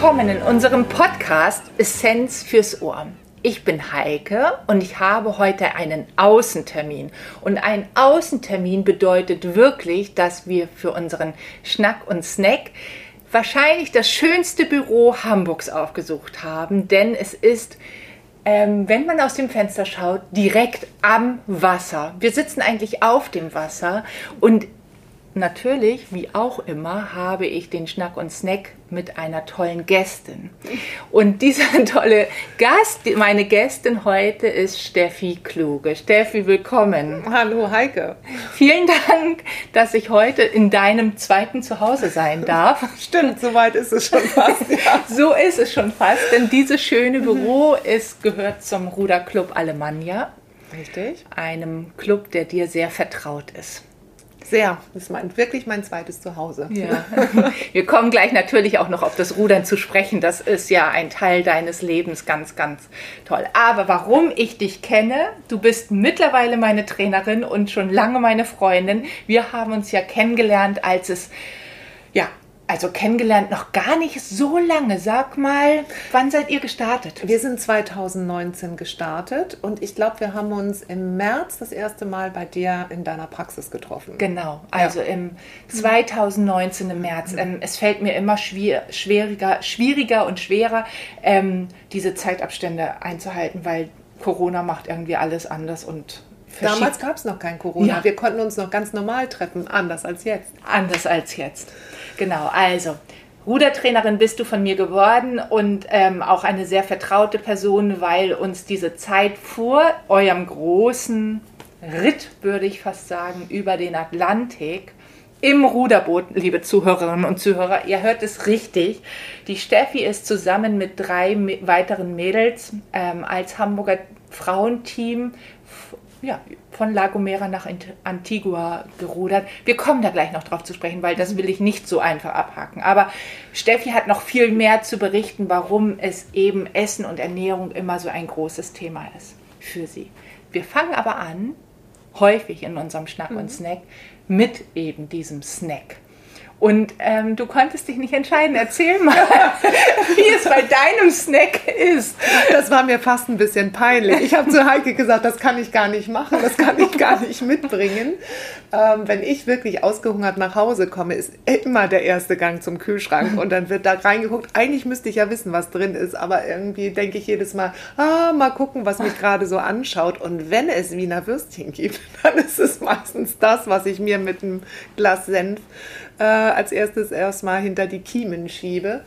willkommen in unserem Podcast Essenz fürs Ohr. Ich bin Heike und ich habe heute einen Außentermin. Und ein Außentermin bedeutet wirklich, dass wir für unseren Schnack und Snack wahrscheinlich das schönste Büro Hamburgs aufgesucht haben, denn es ist ähm, wenn man aus dem Fenster schaut, direkt am Wasser. Wir sitzen eigentlich auf dem Wasser und natürlich, wie auch immer, habe ich den Schnack und Snack mit einer tollen Gästin. Und dieser tolle Gast, meine Gästin heute ist Steffi Kluge. Steffi, willkommen. Hallo Heike. Vielen Dank, dass ich heute in deinem zweiten Zuhause sein darf. Stimmt, soweit ist es schon fast. Ja. so ist es schon fast, denn dieses schöne Büro ist, gehört zum Ruderclub Alemannia. Richtig. Einem Club, der dir sehr vertraut ist. Sehr. Das ist mein, wirklich mein zweites Zuhause. Ja. Wir kommen gleich natürlich auch noch auf das Rudern zu sprechen. Das ist ja ein Teil deines Lebens, ganz, ganz toll. Aber warum ich dich kenne, du bist mittlerweile meine Trainerin und schon lange meine Freundin. Wir haben uns ja kennengelernt, als es also kennengelernt noch gar nicht so lange. Sag mal, wann seid ihr gestartet? Wir sind 2019 gestartet und ich glaube, wir haben uns im März das erste Mal bei dir in deiner Praxis getroffen. Genau, also ja. im 2019 im März. Ähm, es fällt mir immer schwier schwieriger, schwieriger und schwerer, ähm, diese Zeitabstände einzuhalten, weil Corona macht irgendwie alles anders und Damals gab es noch kein Corona. Ja. Wir konnten uns noch ganz normal treffen, anders als jetzt. Anders als jetzt. Genau, also Rudertrainerin bist du von mir geworden und ähm, auch eine sehr vertraute Person, weil uns diese Zeit vor eurem großen Ritt, würde ich fast sagen, über den Atlantik im Ruderboot, liebe Zuhörerinnen und Zuhörer, ihr hört es richtig. Die Steffi ist zusammen mit drei weiteren Mädels ähm, als Hamburger Frauenteam ja, von La Gomera nach Antigua gerudert. Wir kommen da gleich noch drauf zu sprechen, weil das will ich nicht so einfach abhaken. Aber Steffi hat noch viel mehr zu berichten, warum es eben Essen und Ernährung immer so ein großes Thema ist für sie. Wir fangen aber an, häufig in unserem Schnack und mhm. Snack, mit eben diesem Snack. Und ähm, du konntest dich nicht entscheiden. Erzähl mal, wie es bei deinem Snack ist. Das war mir fast ein bisschen peinlich. Ich habe zu Heike gesagt, das kann ich gar nicht machen, das kann ich gar nicht mitbringen. Ähm, wenn ich wirklich ausgehungert nach Hause komme, ist immer der erste Gang zum Kühlschrank und dann wird da reingeguckt. Eigentlich müsste ich ja wissen, was drin ist, aber irgendwie denke ich jedes Mal, ah, mal gucken, was mich gerade so anschaut. Und wenn es Wiener Würstchen gibt, dann ist es meistens das, was ich mir mit einem Glas Senf äh, als erstes erstmal hinter die Kiemen schiebe.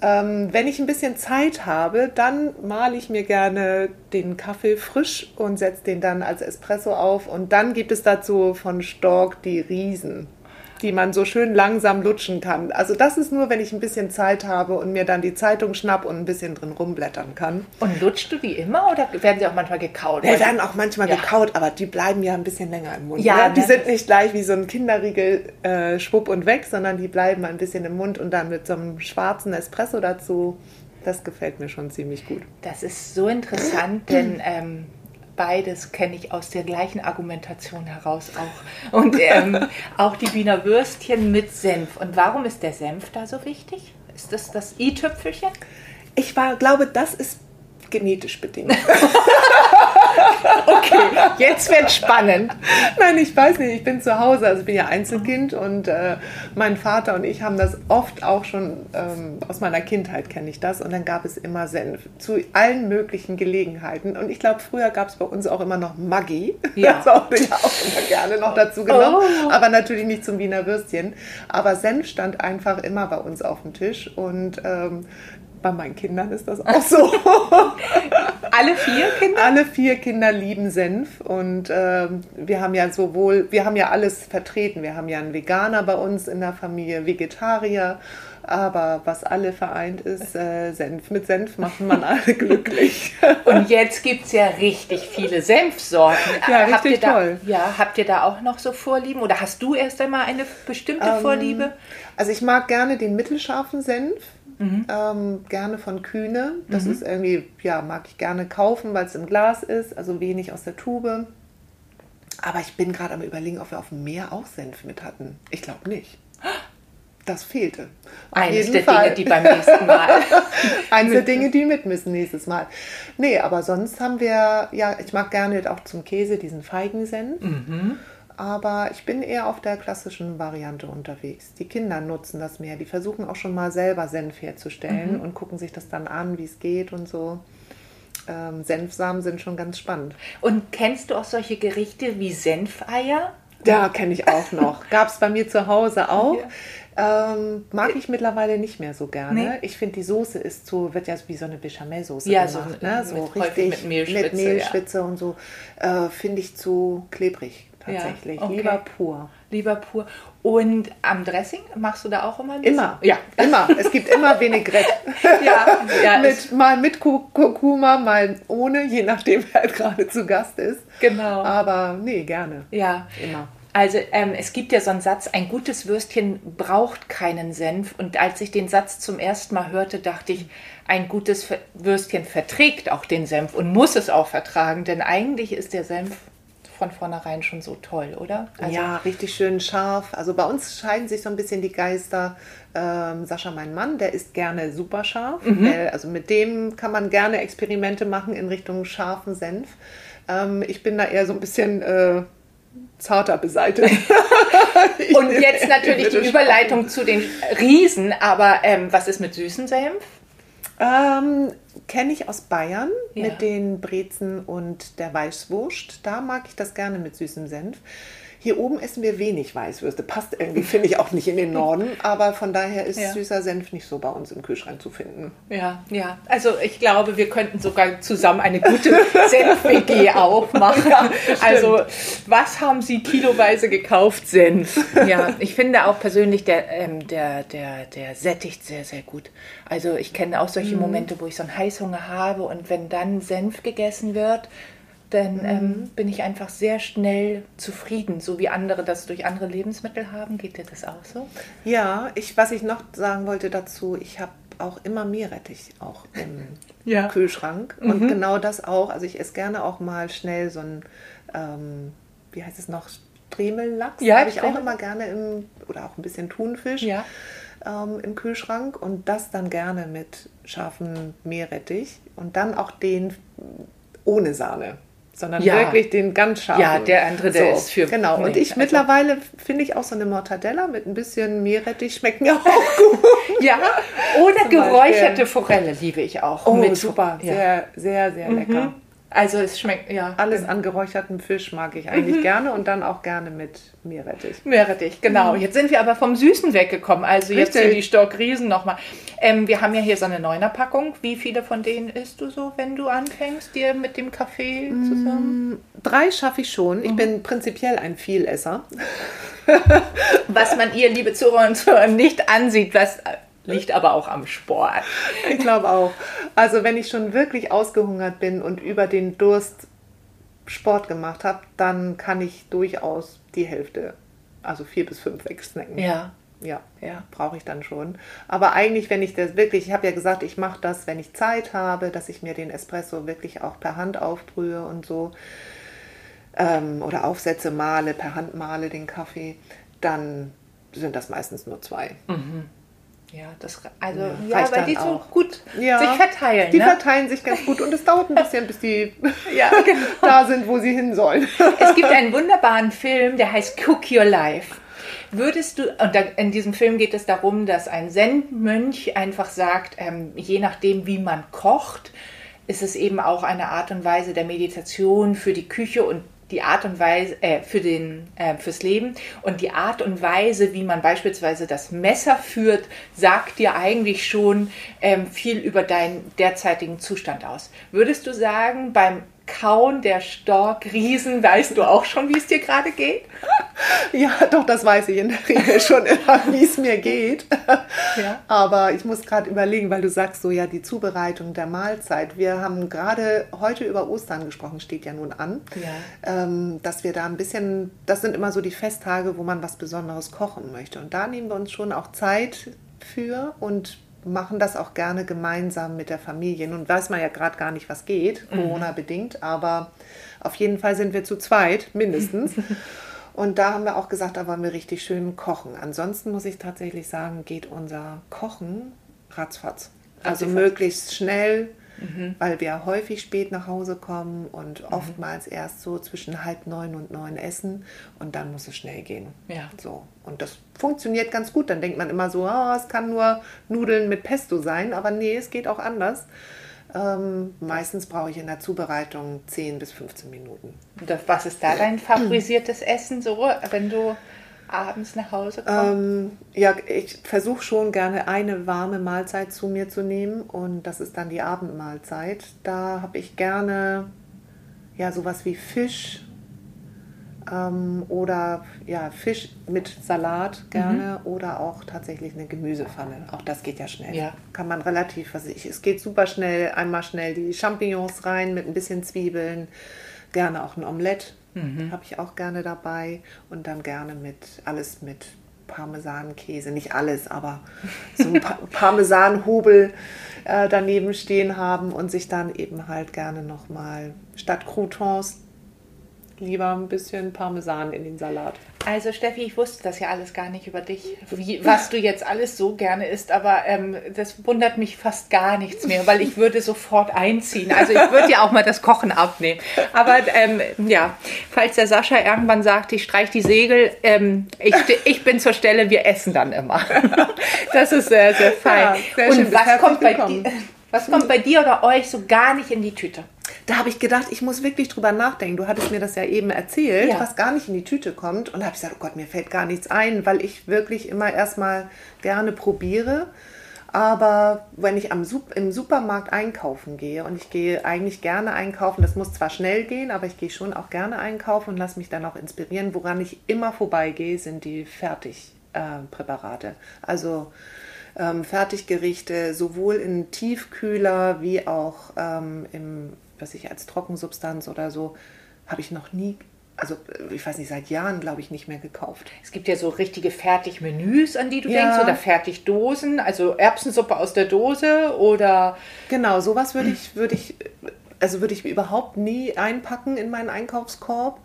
Ähm, wenn ich ein bisschen Zeit habe, dann male ich mir gerne den Kaffee frisch und setze den dann als Espresso auf. Und dann gibt es dazu von Stork die Riesen die man so schön langsam lutschen kann. Also das ist nur, wenn ich ein bisschen Zeit habe und mir dann die Zeitung schnapp und ein bisschen drin rumblättern kann. Und lutschst du die immer oder werden sie auch manchmal gekaut? Die werden auch manchmal ja. gekaut, aber die bleiben ja ein bisschen länger im Mund. Ja, ne? Die sind nicht gleich wie so ein Kinderriegel äh, schwupp und weg, sondern die bleiben ein bisschen im Mund und dann mit so einem schwarzen Espresso dazu. Das gefällt mir schon ziemlich gut. Das ist so interessant, denn ähm, beides kenne ich aus der gleichen Argumentation heraus auch. Und ähm, auch die Wiener Würstchen mit Senf. Und warum ist der Senf da so wichtig? Ist das das i-Tüpfelchen? Ich war, glaube, das ist genetisch bedingt. okay, jetzt wird spannend. Nein, ich weiß nicht, ich bin zu Hause, also ich bin ja Einzelkind und äh, mein Vater und ich haben das oft auch schon, ähm, aus meiner Kindheit kenne ich das und dann gab es immer Senf zu allen möglichen Gelegenheiten und ich glaube, früher gab es bei uns auch immer noch Maggi, ja. das habe ich auch immer gerne noch dazu genommen, oh. aber natürlich nicht zum Wiener Würstchen, aber Senf stand einfach immer bei uns auf dem Tisch und ähm, bei meinen Kindern ist das auch so. Alle vier Kinder? Alle vier Kinder lieben Senf und äh, wir haben ja sowohl, wir haben ja alles vertreten. Wir haben ja einen Veganer bei uns in der Familie, Vegetarier, aber was alle vereint ist, äh, Senf. Mit Senf macht man alle glücklich. und jetzt gibt es ja richtig viele Senfsorten. Ja, habt richtig da, toll. Ja, habt ihr da auch noch so Vorlieben oder hast du erst einmal eine bestimmte ähm, Vorliebe? Also ich mag gerne den mittelscharfen Senf. Mhm. Ähm, gerne von Kühne. Das mhm. ist irgendwie, ja, mag ich gerne kaufen, weil es im Glas ist, also wenig aus der Tube. Aber ich bin gerade am überlegen, ob wir auf dem Meer auch Senf mit hatten. Ich glaube nicht. das fehlte. Auf Eines der Fall. Dinge, die beim nächsten Mal. Eines der Dinge, die mit müssen nächstes Mal. Nee, aber sonst haben wir, ja, ich mag gerne auch zum Käse diesen Feigensenf. Mhm. Aber ich bin eher auf der klassischen Variante unterwegs. Die Kinder nutzen das mehr. Die versuchen auch schon mal selber Senf herzustellen mhm. und gucken sich das dann an, wie es geht und so. Ähm, Senfsamen sind schon ganz spannend. Und kennst du auch solche Gerichte wie Senfeier? Ja, kenne ich auch noch. Gab es bei mir zu Hause auch. Ja. Ähm, mag ich mittlerweile nicht mehr so gerne. Nee. Ich finde, die Soße ist so, wird ja wie so eine Bechamelsoße ja, gemacht. So, ne? so richtig mit Mehlschwitze, mit Mehlschwitze ja. und so. Äh, finde ich zu klebrig tatsächlich. Ja, okay. Lieber pur. Lieber pur. Und am Dressing machst du da auch immer ein bisschen? Immer, ja, immer. Es gibt immer Vinaigrette. ja, ja mit, mal mit Kurkuma, mal ohne, je nachdem, wer halt gerade zu Gast ist. Genau. Aber nee, gerne. Ja. Immer. Also ähm, es gibt ja so einen Satz, ein gutes Würstchen braucht keinen Senf. Und als ich den Satz zum ersten Mal hörte, dachte ich, ein gutes Würstchen verträgt auch den Senf und muss es auch vertragen, denn eigentlich ist der Senf von vornherein schon so toll, oder? Also ja, richtig schön scharf. Also bei uns scheiden sich so ein bisschen die Geister. Ähm, Sascha, mein Mann, der ist gerne super scharf. Mhm. also mit dem kann man gerne Experimente machen in Richtung scharfen Senf. Ähm, ich bin da eher so ein bisschen... Äh, zarter beseitigt. und jetzt natürlich die Überleitung zu den Riesen, aber ähm, was ist mit süßen Senf? Ähm, Kenne ich aus Bayern ja. mit den Brezen und der Weißwurst. Da mag ich das gerne mit süßem Senf. Hier oben essen wir wenig Weißwürste. Passt irgendwie, finde ich, auch nicht in den Norden. Aber von daher ist ja. süßer Senf nicht so bei uns im Kühlschrank zu finden. Ja, ja. Also ich glaube, wir könnten sogar zusammen eine gute Senf-WG aufmachen. Ja, also was haben Sie kiloweise gekauft? Senf. Ja, ich finde auch persönlich, der, ähm, der, der, der sättigt sehr, sehr gut. Also ich kenne auch solche mhm. Momente, wo ich so einen Heißhunger habe und wenn dann Senf gegessen wird, dann mhm. ähm, bin ich einfach sehr schnell zufrieden, so wie andere das durch andere Lebensmittel haben. Geht dir das auch so? Ja, ich, was ich noch sagen wollte dazu, ich habe auch immer Meerrettich auch im ja. Kühlschrank. Mhm. Und genau das auch. Also ich esse gerne auch mal schnell so ein, ähm, wie heißt es noch, Stremellachs. Ja, habe ich auch immer gerne im, oder auch ein bisschen Thunfisch. Ja. Ähm, im Kühlschrank und das dann gerne mit scharfem Meerrettich und dann auch den ohne Sahne sondern ja. wirklich den ganz scharfen. Ja, der andere, der so, ist für. Genau. Und ich also. mittlerweile finde ich auch so eine Mortadella mit ein bisschen Meerrettich schmeckt mir auch gut. ja. Oder geräucherte Forelle liebe ich auch. Oh, mit super. Ja. Sehr, sehr, sehr mhm. lecker. Also es schmeckt, ja. Alles an geräuchertem Fisch mag ich eigentlich mhm. gerne und dann auch gerne mit Meerrettich. Meerrettich, genau. Mhm. Jetzt sind wir aber vom Süßen weggekommen. Also Richtig. jetzt hier die Stockriesen nochmal. Ähm, wir haben ja hier so eine Neuner-Packung. Wie viele von denen isst du so, wenn du anfängst, dir mit dem Kaffee zusammen? Mm, drei schaffe ich schon. Ich mhm. bin prinzipiell ein Vielesser. Was man ihr, liebe Zuhörer und Zuhörer, nicht ansieht, was liegt aber auch am Sport. Ich glaube auch. Also wenn ich schon wirklich ausgehungert bin und über den Durst Sport gemacht habe, dann kann ich durchaus die Hälfte, also vier bis fünf wegsnacken. Ja. Ja, ja. brauche ich dann schon. Aber eigentlich, wenn ich das wirklich, ich habe ja gesagt, ich mache das, wenn ich Zeit habe, dass ich mir den Espresso wirklich auch per Hand aufbrühe und so. Ähm, oder aufsetze, male, per Hand male den Kaffee, dann sind das meistens nur zwei. Mhm. Ja, das also ja, ja weil die so gut ja, sich verteilen. Die ne? verteilen sich ganz gut und es dauert ein bisschen, bis die ja, genau. da sind, wo sie hin sollen. Es gibt einen wunderbaren Film, der heißt Cook Your Life. Würdest du, und in diesem Film geht es darum, dass ein Zen-Mönch einfach sagt, ähm, je nachdem, wie man kocht, ist es eben auch eine Art und Weise der Meditation für die Küche und die Art und Weise äh, für den äh, fürs Leben und die Art und Weise, wie man beispielsweise das Messer führt, sagt dir eigentlich schon ähm, viel über deinen derzeitigen Zustand aus. Würdest du sagen, beim Kauen der Storkriesen weißt du auch schon, wie es dir gerade geht? Ja, doch, das weiß ich in der Regel schon immer, wie es mir geht. Ja. Aber ich muss gerade überlegen, weil du sagst so, ja, die Zubereitung der Mahlzeit. Wir haben gerade heute über Ostern gesprochen, steht ja nun an, ja. Ähm, dass wir da ein bisschen, das sind immer so die Festtage, wo man was Besonderes kochen möchte. Und da nehmen wir uns schon auch Zeit für und machen das auch gerne gemeinsam mit der Familie. Nun weiß man ja gerade gar nicht, was geht, mhm. Corona-bedingt, aber auf jeden Fall sind wir zu zweit, mindestens. Und da haben wir auch gesagt, da wollen wir richtig schön kochen. Ansonsten muss ich tatsächlich sagen, geht unser Kochen ratzfatz. Also Ratzfatz. möglichst schnell, weil wir häufig spät nach Hause kommen und oftmals erst so zwischen halb neun und neun essen und dann muss es schnell gehen. Ja. So. Und das funktioniert ganz gut. Dann denkt man immer so, ah, es kann nur Nudeln mit Pesto sein, aber nee, es geht auch anders. Ähm, meistens brauche ich in der Zubereitung 10 bis 15 Minuten. Und was ist da dein favorisiertes Essen so, wenn du abends nach Hause kommst? Ähm, ja, ich versuche schon gerne eine warme Mahlzeit zu mir zu nehmen und das ist dann die Abendmahlzeit. Da habe ich gerne ja sowas wie Fisch ähm, oder ja Fisch mit Salat gerne oder auch tatsächlich eine Gemüsepfanne. Auch das geht ja schnell. Ja. Kann man relativ, was ich, es geht super schnell. Einmal schnell die Champignons rein mit ein bisschen Zwiebeln, gerne auch ein Omelett habe ich auch gerne dabei. Und dann gerne mit alles mit Parmesankäse, nicht alles, aber so ein pa Parmesanhobel äh, daneben stehen haben und sich dann eben halt gerne nochmal statt Croutons lieber ein bisschen Parmesan in den Salat. Also Steffi, ich wusste das ja alles gar nicht über dich, wie, was du jetzt alles so gerne isst, aber ähm, das wundert mich fast gar nichts mehr, weil ich würde sofort einziehen. Also ich würde ja auch mal das Kochen abnehmen. Aber ähm, ja, falls der Sascha irgendwann sagt, ich streich die Segel, ähm, ich, ich bin zur Stelle, wir essen dann immer. Das ist sehr, sehr fein. Ja, sehr schön, Und bist was kommt, bei dir, was kommt bei dir oder euch so gar nicht in die Tüte? Da habe ich gedacht, ich muss wirklich drüber nachdenken. Du hattest mir das ja eben erzählt, Ja. was gar nicht in die Tüte kommt. Und da habe ich gesagt, oh Gott, mir fällt gar nichts ein, weil ich wirklich immer erstmal gerne probiere. Aber wenn ich am im Supermarkt einkaufen gehe und ich gehe eigentlich gerne einkaufen, das muss zwar schnell gehen, aber ich gehe schon auch gerne einkaufen und lasse mich dann auch inspirieren. Woran ich immer vorbeigehe, sind die Fertigpräparate. also ähm, Fertiggerichte sowohl in Tiefkühler wie auch ähm, im, was ich als Trockensubstanz oder so, habe ich noch nie, also äh, ich weiß nicht, seit Jahren glaube ich nicht mehr gekauft. Es gibt ja so richtige Fertigmenüs, an die du Ja. denkst, oder Fertigdosen, also Erbsensuppe aus der Dose oder Genau, sowas würde ich, würde ich, also würde ich überhaupt nie einpacken in meinen Einkaufskorb.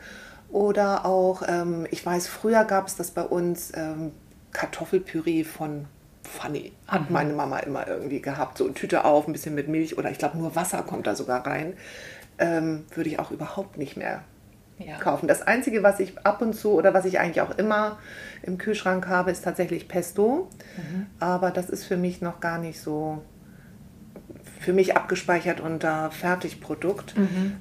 Oder auch, ähm, ich weiß, früher gab es das bei uns ähm, Kartoffelpüree von Funny. Hat meine Mama immer irgendwie gehabt. So eine Tüte auf, ein bisschen mit Milch oder ich glaube nur Wasser kommt da sogar rein. Ähm, würde ich auch überhaupt nicht mehr Ja. kaufen. Das Einzige, was ich ab und zu oder was ich eigentlich auch immer im Kühlschrank habe, ist tatsächlich Pesto. Aber das ist für mich noch gar nicht so für mich abgespeichert unter Fertigprodukt.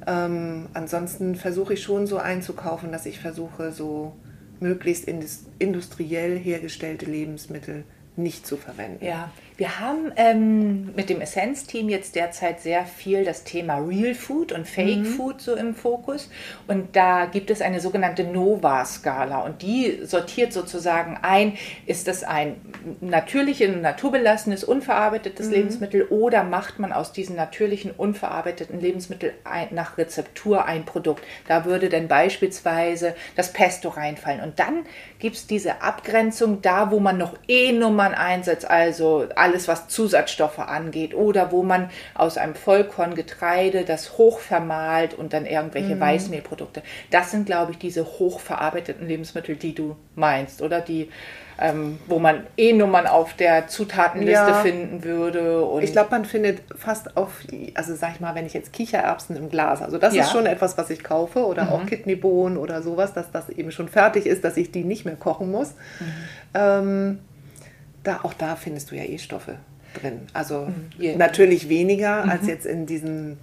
Ähm, ansonsten versuche ich schon so einzukaufen, dass ich versuche, so möglichst indus- industriell hergestellte Lebensmittel nicht zu verwenden. Ja, wir haben ähm, mit dem Essenz-Team jetzt derzeit sehr viel das Thema Real Food und Fake Food so im Fokus. Und da gibt es eine sogenannte Nova-Skala und die sortiert sozusagen ein, ist das ein natürliches, naturbelassenes, unverarbeitetes Lebensmittel oder macht man aus diesen natürlichen, unverarbeiteten Lebensmitteln nach Rezeptur ein Produkt. Da würde dann beispielsweise das Pesto reinfallen. Und dann gibt es diese Abgrenzung da, wo man noch E-Nummern einsetzt, also alles, was Zusatzstoffe angeht, oder wo man aus einem Vollkorngetreide das hochvermahlt und dann irgendwelche Weißmehlprodukte. Das sind, glaube ich, diese hochverarbeiteten Lebensmittel, die du meinst, oder die, ähm, wo man E-Nummern auf der Zutatenliste Ja. finden würde. Ich glaube, man findet fast auf, also sag ich mal, wenn ich jetzt Kichererbsen im Glas, also das Ja. ist schon etwas, was ich kaufe oder auch Kidneybohnen oder sowas, dass das eben schon fertig ist, dass ich die nicht mehr kochen muss. Ähm, da, auch da findest du ja eh Stoffe drin. Also Ja. natürlich weniger als jetzt in diesen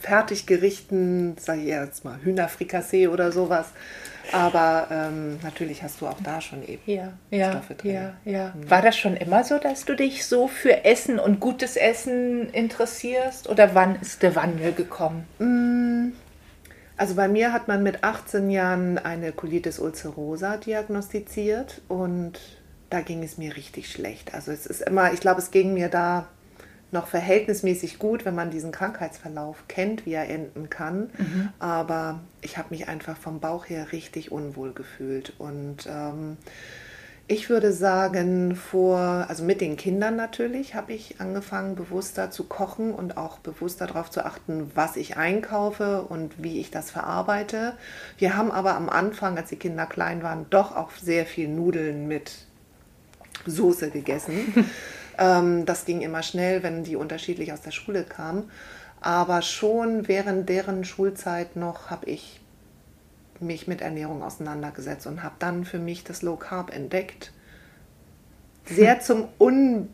Fertiggerichten, sage ich jetzt mal Hühnerfrikassee oder sowas. Aber ähm, natürlich hast du auch da schon eben Ja, Stoffe drin. ja, ja. War das schon immer so, dass du dich so für Essen und gutes Essen interessierst? Oder wann ist der Wandel gekommen? Also bei mir hat man mit 18 Jahren eine Colitis ulcerosa diagnostiziert und da ging es mir richtig schlecht. Also es ist immer, ich glaube, es ging mir da noch verhältnismäßig gut, wenn man diesen Krankheitsverlauf kennt, wie er enden kann. Aber ich habe mich einfach vom Bauch her richtig unwohl gefühlt und ähm, Ich würde sagen, vor, also mit den Kindern natürlich, habe ich angefangen, bewusster zu kochen und auch bewusster darauf zu achten, was ich einkaufe und wie ich das verarbeite. Wir haben aber am Anfang, als die Kinder klein waren, doch auch sehr viel Nudeln mit Soße gegessen. ähm, das ging immer schnell, wenn die unterschiedlich aus der Schule kamen. Aber schon während deren Schulzeit noch habe ich mich mit Ernährung auseinandergesetzt und habe dann für mich das Low Carb entdeckt. Sehr zum Un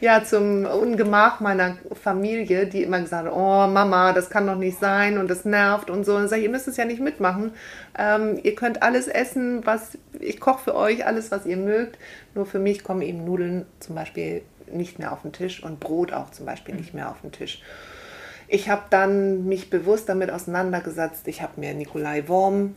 ja, zum Ungemach meiner Familie, die immer gesagt hat, oh Mama, das kann doch nicht sein und das nervt und so. Und sage ich, ihr müsst es ja nicht mitmachen. Ähm, ihr könnt alles essen, was ich koche für euch, alles, was ihr mögt. Nur für mich kommen eben Nudeln zum Beispiel nicht mehr auf den Tisch und Brot auch zum Beispiel nicht mehr auf den Tisch. Ich habe dann mich bewusst damit auseinandergesetzt. Ich habe mir Nikolai Worm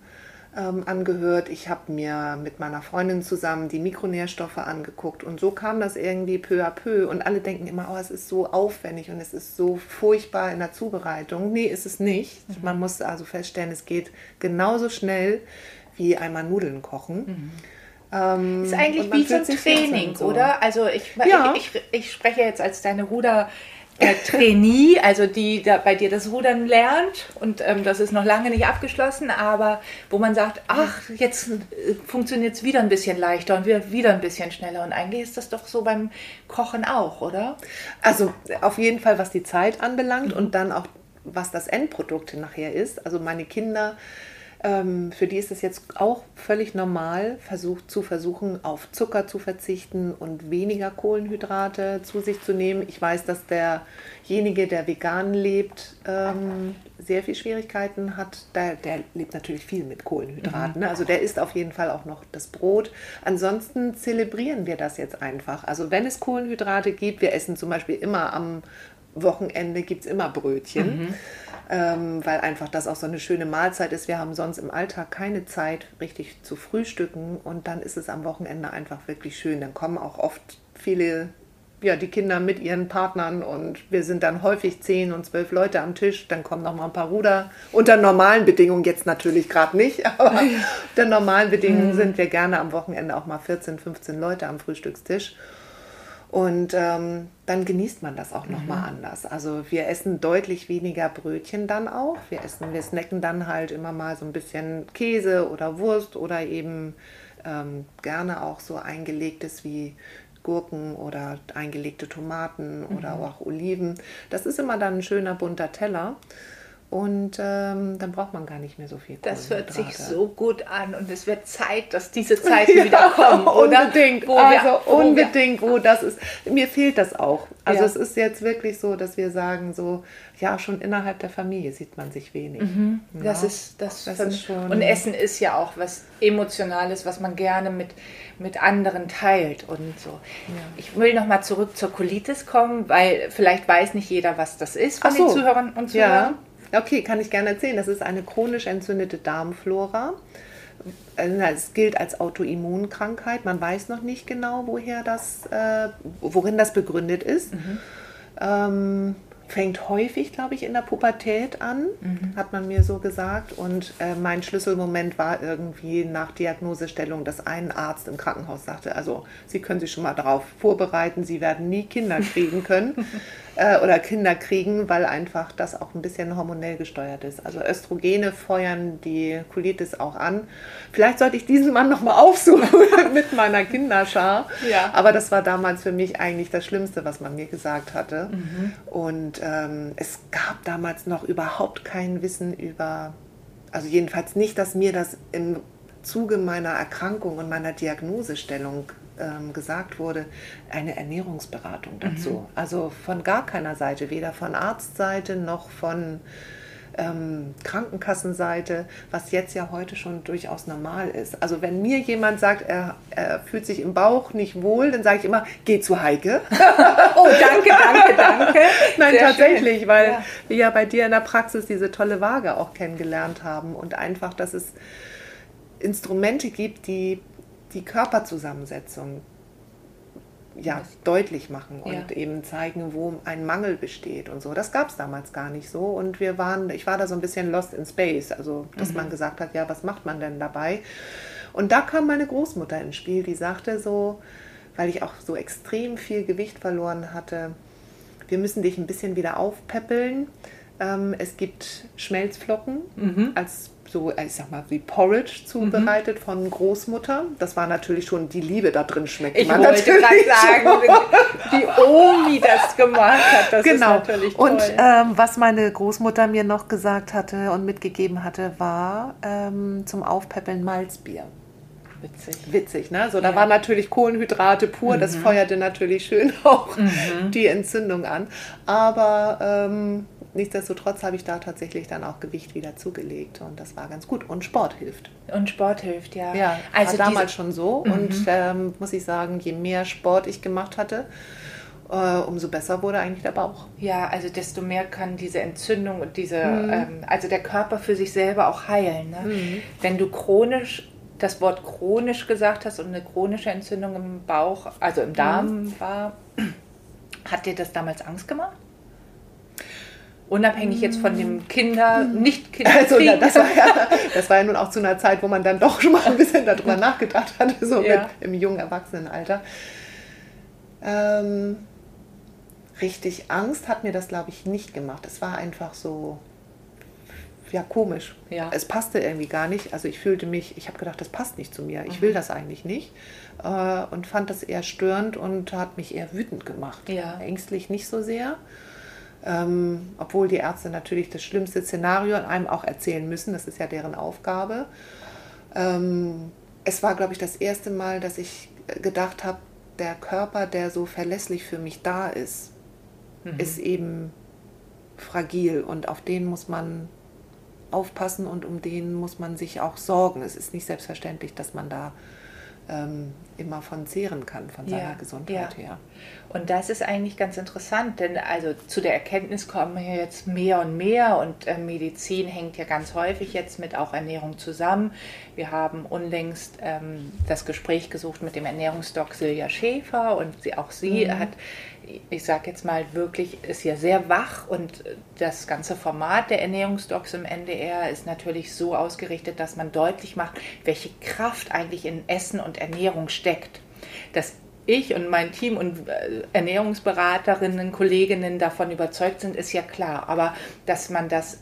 ähm, angehört. Ich habe mir mit meiner Freundin zusammen die Mikronährstoffe angeguckt. Und so kam das irgendwie peu à peu. Und alle denken immer, oh, es ist so aufwendig und es ist so furchtbar in der Zubereitung. Nee, ist es nicht. Mhm. Man muss also feststellen, es geht genauso schnell wie einmal Nudeln kochen. Mhm. Ähm, ist eigentlich wie so ein Training, so. oder? Also ich, ja. ich, ich, ich, spreche jetzt als deine Ruder äh, Trainee, also die da bei dir das Rudern lernt und ähm, das ist noch lange nicht abgeschlossen, aber wo man sagt, ach, jetzt äh, funktioniert es wieder ein bisschen leichter und wieder, wieder ein bisschen schneller und eigentlich ist das doch so beim Kochen auch, oder? Also auf jeden Fall, was die Zeit anbelangt mhm. und dann auch, was das Endprodukt nachher ist. Also meine Kinder ähm, für die ist es jetzt auch völlig normal, versucht, zu versuchen, auf Zucker zu verzichten und weniger Kohlenhydrate zu sich zu nehmen. Ich weiß, dass derjenige, der vegan lebt, ähm, sehr viel Schwierigkeiten hat. Der, der, lebt natürlich viel mit Kohlenhydraten. Mhm. Ne? Also der isst auf jeden Fall auch noch das Brot. Ansonsten zelebrieren wir das jetzt einfach. Also wenn es Kohlenhydrate gibt, wir essen zum Beispiel immer am Wochenende gibt es immer Brötchen. Mhm ähm, weil einfach das auch so eine schöne Mahlzeit ist. Wir haben sonst im Alltag keine Zeit, richtig zu frühstücken und dann ist es am Wochenende einfach wirklich schön. Dann kommen auch oft viele, ja, die Kinder mit ihren Partnern und wir sind dann häufig zehn und zwölf Leute am Tisch. Dann kommen noch mal ein paar Ruder. Unter normalen Bedingungen jetzt natürlich gerade nicht, aber unter normalen Bedingungen mhm. sind wir gerne am Wochenende auch mal 14, 15 Leute am Frühstückstisch. Und ähm, dann genießt man das auch nochmal mhm. anders. Also wir essen deutlich weniger Brötchen dann auch. Wir essen, wir snacken dann halt immer mal so ein bisschen Käse oder Wurst oder eben ähm, gerne auch so eingelegtes wie Gurken oder eingelegte Tomaten mhm. oder auch Oliven. Das ist immer dann ein schöner bunter Teller. Und ähm, dann braucht man gar nicht mehr so viel Das hört sich so gut an und es wird Zeit, dass diese Zeiten ja, wieder kommen, oder? Unbedingt, wo also wir, unbedingt, wo das ist. Mir fehlt das auch. Also ja. es ist jetzt wirklich so, dass wir sagen, so, ja, schon innerhalb der Familie sieht man sich wenig. Mhm. Ja. Das ist das, das ist schon. Und Essen ist ja auch was Emotionales, was man gerne mit, mit anderen teilt und so. Ich will nochmal zurück zur Colitis kommen, weil vielleicht weiß nicht jeder, was das ist von so. den Zuhörern und Zuhörern. Okay, kann ich gerne erzählen. Das ist eine chronisch entzündete Darmflora. Äh, es gilt als Autoimmunkrankheit. Man weiß noch nicht genau, woher das, äh, worin das begründet ist. Mhm. Ähm, fängt häufig, glaube ich, in der Pubertät an, mhm. hat man mir so gesagt. Und äh, mein Schlüsselmoment war irgendwie nach Diagnosestellung, dass ein Arzt im Krankenhaus sagte, also Sie können sich schon mal darauf vorbereiten, Sie werden nie Kinder kriegen können äh, oder Kinder kriegen, weil einfach das auch ein bisschen hormonell gesteuert ist. Also Östrogene feuern die Colitis auch an. Vielleicht sollte ich diesen Mann nochmal aufsuchen mit meiner Kinderschar. Ja. Aber das war damals für mich eigentlich das Schlimmste, was man mir gesagt hatte. Mhm. Und ähm, es gab damals noch überhaupt kein Wissen über, also jedenfalls nicht, dass mir das im Zuge meiner Erkrankung und meiner Diagnosestellung ähm, gesagt wurde, eine Ernährungsberatung dazu. Mhm. Also von gar keiner Seite, weder von Arztseite noch von ähm, Krankenkassenseite, was jetzt ja heute schon durchaus normal ist. Also wenn mir jemand sagt, er, er fühlt sich im Bauch nicht wohl, dann sage ich immer, geh zu Heike. oh, danke, danke, danke. Nein, Sehr tatsächlich, schön. weil ja. wir ja bei dir in der Praxis diese tolle Waage auch kennengelernt haben und einfach, dass es Instrumente gibt, die die Körperzusammensetzung ja, deutlich machen und ja. eben zeigen, wo ein Mangel besteht und so. Das gab es damals gar nicht so. Und wir waren, ich war da so ein bisschen lost in space, also dass mhm. man gesagt hat, ja, was macht man denn dabei? Und da kam meine Großmutter ins Spiel, die sagte so, weil ich auch so extrem viel Gewicht verloren hatte, wir müssen dich ein bisschen wieder aufpäppeln. Ähm, es gibt Schmelzflocken Mhm. als so, ich sag mal, wie Porridge zubereitet von Großmutter. Das war natürlich schon die Liebe da drin schmeckt. Ich man wollte gerade sagen, schon. wie Omi das gemacht hat, das genau. ist natürlich toll. Und ähm, was meine Großmutter mir noch gesagt hatte und mitgegeben hatte, war ähm, zum Aufpäppeln Malzbier. Witzig. Witzig, ne? So, da Ja. waren natürlich Kohlenhydrate pur, das feuerte natürlich schön auch die Entzündung an. Aber ähm, nichtsdestotrotz habe ich da tatsächlich dann auch Gewicht wieder zugelegt und das war ganz gut. Und Sport hilft. Und Sport hilft, ja. Ja, also war damals schon so. Und ähm, muss ich sagen, je mehr Sport ich gemacht hatte, äh, umso besser wurde eigentlich der Bauch. ja, also desto mehr kann diese Entzündung und diese, Mhm. ähm, also der Körper für sich selber auch heilen. Ne? Wenn du chronisch das Wort chronisch gesagt hast und eine chronische Entzündung im Bauch, also Mhm. im Darm war, hat dir das damals Angst gemacht? Unabhängig jetzt von dem Kinder, nicht Kinder. Mhm. Also na, das, war ja, das war ja nun auch zu einer Zeit, wo man dann doch schon mal ein bisschen darüber nachgedacht hatte, so Ja. mit, im jungen Erwachsenenalter. Ähm, richtig Angst hat mir das, glaube ich, nicht gemacht. Es war einfach so, ja, komisch. Ja. Es passte irgendwie gar nicht. Also ich fühlte mich, ich habe gedacht, das passt nicht zu mir. Ich will das eigentlich nicht. Äh, und fand das eher störend und hat mich eher wütend gemacht. Ja. Ängstlich nicht so sehr. Ähm, obwohl die Ärzte natürlich das schlimmste Szenario einem auch erzählen müssen. Das ist ja deren Aufgabe. Ähm, es war, glaube ich, das erste Mal, dass ich gedacht habe, der Körper, der so verlässlich für mich da ist, ist eben fragil und auf den muss man aufpassen und um den muss man sich auch sorgen. Es ist nicht selbstverständlich, dass man da ähm, immer von zehren kann, von seiner Ja, Gesundheit ja. her. Und das ist eigentlich ganz interessant, denn also zu der Erkenntnis kommen wir jetzt mehr und mehr und äh, Medizin hängt ja ganz häufig jetzt mit auch Ernährung zusammen. Wir haben unlängst ähm, das Gespräch gesucht mit dem Ernährungsdoc Silja Schäfer und sie, auch sie hat, ich sage jetzt mal wirklich, ist ja sehr wach und das ganze Format der Ernährungsdocs im NDR ist natürlich so ausgerichtet, dass man deutlich macht, welche Kraft eigentlich in Essen und Ernährung steckt. Dass ich und mein Team und äh, Ernährungsberaterinnen, Kolleginnen davon überzeugt sind, ist ja klar. Aber dass man das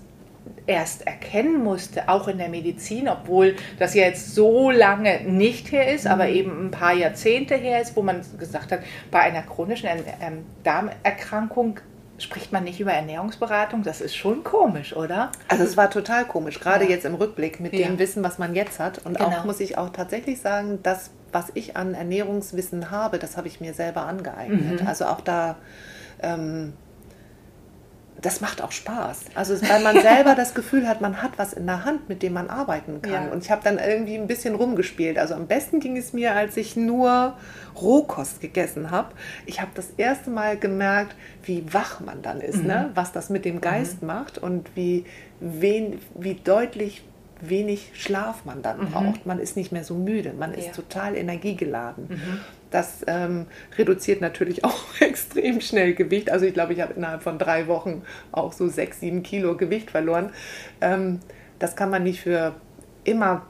erst erkennen musste, auch in der Medizin, obwohl das ja jetzt so lange nicht her ist, aber eben ein paar Jahrzehnte her ist, wo man gesagt hat, bei einer chronischen ähm, Darmerkrankung spricht man nicht über Ernährungsberatung. Das ist schon komisch, oder? Also es war total komisch, gerade Ja. jetzt im Rückblick mit Ja. dem Wissen, was man jetzt hat. Und Genau. auch muss ich auch tatsächlich sagen, das, was ich an Ernährungswissen habe, das habe ich mir selber angeeignet. Mhm. Also auch da, ähm, das macht auch Spaß. Also weil man selber das Gefühl hat, man hat was in der Hand, mit dem man arbeiten kann. Ja. Und ich habe dann irgendwie ein bisschen rumgespielt. Also am besten ging es mir, als ich nur Rohkost gegessen habe. Ich habe das erste Mal gemerkt, wie wach man dann ist, ne? was das mit dem Geist macht und wie, wen, wie deutlich wenig Schlaf man dann braucht. Man ist nicht mehr so müde, man ist Ja. total energiegeladen. Das ähm, reduziert natürlich auch extrem schnell Gewicht. Also ich glaube, ich habe innerhalb von drei Wochen auch so sechs, sieben Kilo Gewicht verloren. Ähm, das kann man nicht für immer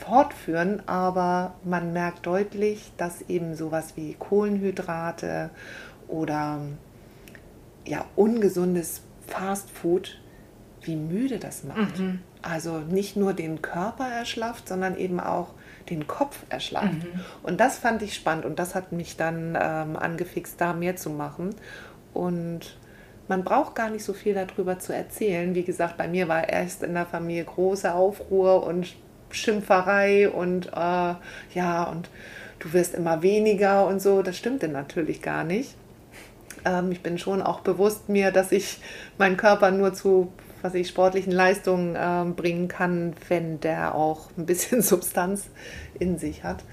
fortführen, aber man merkt deutlich, dass eben sowas wie Kohlenhydrate oder ja, ungesundes Fastfood, wie müde das macht. Also nicht nur den Körper erschlafft, sondern eben auch den Kopf erschlafft. Und das fand ich spannend und das hat mich dann ähm, angefixt, da mehr zu machen. Und man braucht gar nicht so viel darüber zu erzählen. Wie gesagt, bei mir war erst in der Familie große Aufruhr und Schimpferei und äh, ja, und du wirst immer weniger und so. Das stimmte natürlich gar nicht. Ähm, ich bin schon auch bewusst mir, dass ich meinen Körper nur zu was ich sportlichen Leistungen ähm, bringen kann, wenn der auch ein bisschen Substanz in sich hat.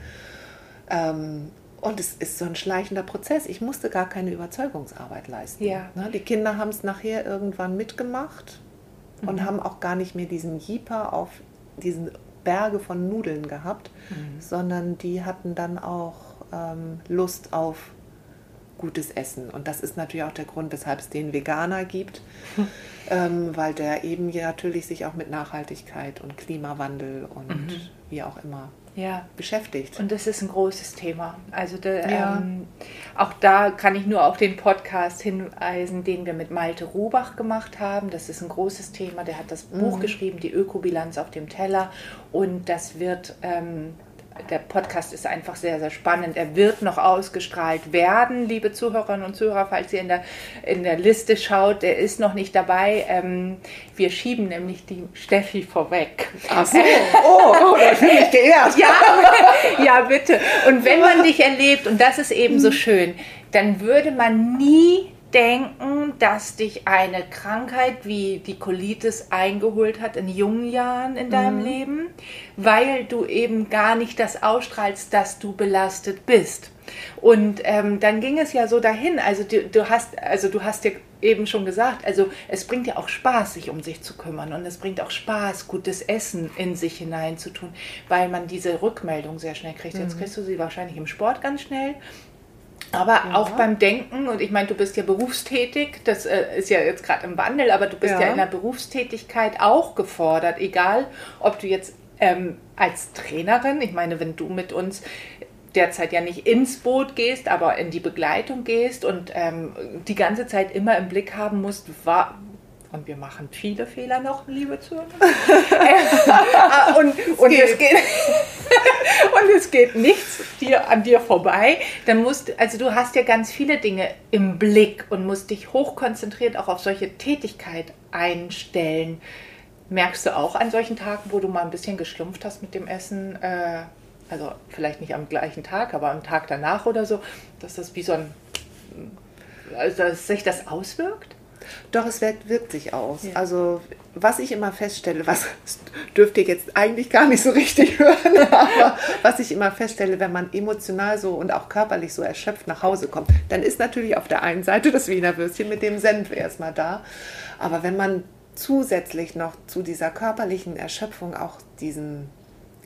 Ähm, und es ist so ein schleichender Prozess. Ich musste gar keine Überzeugungsarbeit leisten. Ja. Ne, Die Kinder haben es nachher irgendwann mitgemacht und haben auch gar nicht mehr diesen Jeeper auf diesen Berge von Nudeln gehabt, sondern die hatten dann auch ähm, Lust auf gutes Essen. Und das ist natürlich auch der Grund, weshalb es den Veganer gibt, ähm, weil der eben ja natürlich sich auch mit Nachhaltigkeit und Klimawandel und mhm. wie auch immer ja. beschäftigt. Und das ist ein großes Thema. Also de, ja. ähm, auch da kann ich nur auf den Podcast hinweisen, den wir mit Malte Rubach gemacht haben. Das ist ein großes Thema. Der hat das mhm. Buch geschrieben, die Ökobilanz auf dem Teller. Und das wird ähm, der Podcast ist einfach sehr, sehr spannend. Er wird noch ausgestrahlt werden, liebe Zuhörerinnen und Zuhörer, falls ihr in der, in der Liste schaut. Der ist noch nicht dabei. Ähm, wir schieben nämlich die Steffi vorweg. Ach so, oh, oh da bin ich geehrt. ja, ja, bitte. Und wenn man dich erlebt, und das ist eben so schön, dann würde man nie denken, dass dich eine Krankheit wie die Colitis eingeholt hat in jungen Jahren in deinem mhm. Leben, weil du eben gar nicht das ausstrahlst, dass du belastet bist. Und ähm, dann ging es ja so dahin. Also du, du hast, also du hast dir eben schon gesagt, also es bringt ja auch Spaß, sich um sich zu kümmern und es bringt auch Spaß, gutes Essen in sich hineinzutun, weil man diese Rückmeldung sehr schnell kriegt. Jetzt mhm. kriegst du sie wahrscheinlich im Sport ganz schnell aber ja. auch beim Denken, und ich meine, du bist ja berufstätig, das äh, ist ja jetzt gerade im Wandel, aber du bist ja. ja. in der Berufstätigkeit auch gefordert, egal ob du jetzt ähm, als Trainerin, ich meine, wenn du mit uns derzeit ja nicht ins Boot gehst, aber in die Begleitung gehst und ähm, die ganze Zeit immer im Blick haben musst, war, und wir machen viele Fehler noch, liebe Zuhörer. Äh, und, und, es geht, und es geht nichts dir, an dir vorbei. Dann musst, also du hast ja ganz viele Dinge im Blick und musst dich hochkonzentriert auch auf solche Tätigkeit einstellen. Merkst du auch an solchen Tagen, wo du mal ein bisschen geschlumpft hast mit dem Essen, äh, also vielleicht nicht am gleichen Tag, aber am Tag danach oder so, dass das wie so ein, also dass sich das auswirkt? Doch, es wirkt, wirkt sich aus. Ja. Also was ich immer feststelle, was dürft ihr jetzt eigentlich gar nicht so richtig hören, aber was ich immer feststelle, wenn man emotional so und auch körperlich so erschöpft nach Hause kommt, dann ist natürlich auf der einen Seite das Wiener Würstchen mit dem Senf erstmal da. Aber wenn man zusätzlich noch zu dieser körperlichen Erschöpfung auch diesen,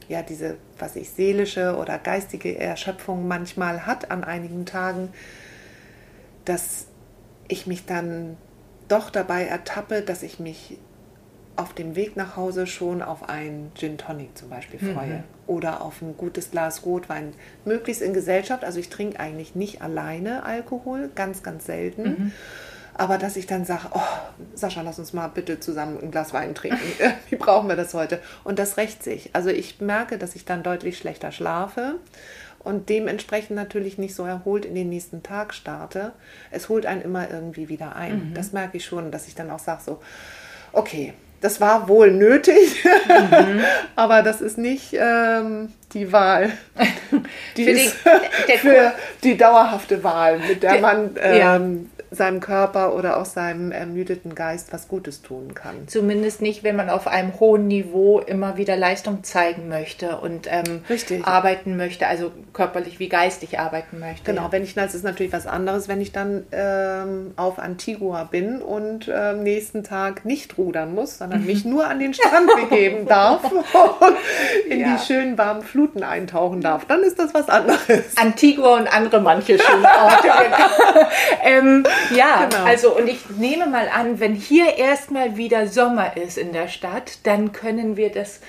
ja, diese, was ich, seelische oder geistige Erschöpfung manchmal hat an einigen Tagen, dass ich mich dann doch dabei ertappe, dass ich mich auf dem Weg nach Hause schon auf ein Gin Tonic zum Beispiel mhm. freue mhm. oder auf ein gutes Glas Rotwein, möglichst in Gesellschaft. Also ich trinke eigentlich nicht alleine Alkohol, ganz, ganz selten. Mhm. Aber dass ich dann sage, oh, Sascha, lass uns mal bitte zusammen ein Glas Wein trinken. Wie brauchen wir das heute? Und das rächt sich. Also ich merke, dass ich dann deutlich schlechter schlafe und dementsprechend natürlich nicht so erholt in den nächsten Tag starte. Es holt einen immer irgendwie wieder ein. Mhm. Das merke ich schon, dass ich dann auch sage so, okay, das war wohl nötig, mhm. aber das ist nicht ähm, die Wahl. Die für, die, für die dauerhafte Wahl, mit der, der man ähm, seinem Körper oder auch seinem ermüdeten Geist was Gutes tun kann. Zumindest nicht, wenn man auf einem hohen Niveau immer wieder Leistung zeigen möchte und ähm, arbeiten möchte, also körperlich wie geistig arbeiten möchte. Genau, wenn ich, das ist natürlich was anderes, wenn ich dann ähm, auf Antigua bin und am ähm, nächsten Tag nicht rudern muss, sondern mich nur an den Strand begeben darf und in ja. die schönen warmen Fluten eintauchen darf, dann ist das was anderes. Antigua und andere manche schöne Orte. ähm, ja, genau. also und ich nehme mal an, wenn hier erstmal wieder Sommer ist in der Stadt, dann können wir das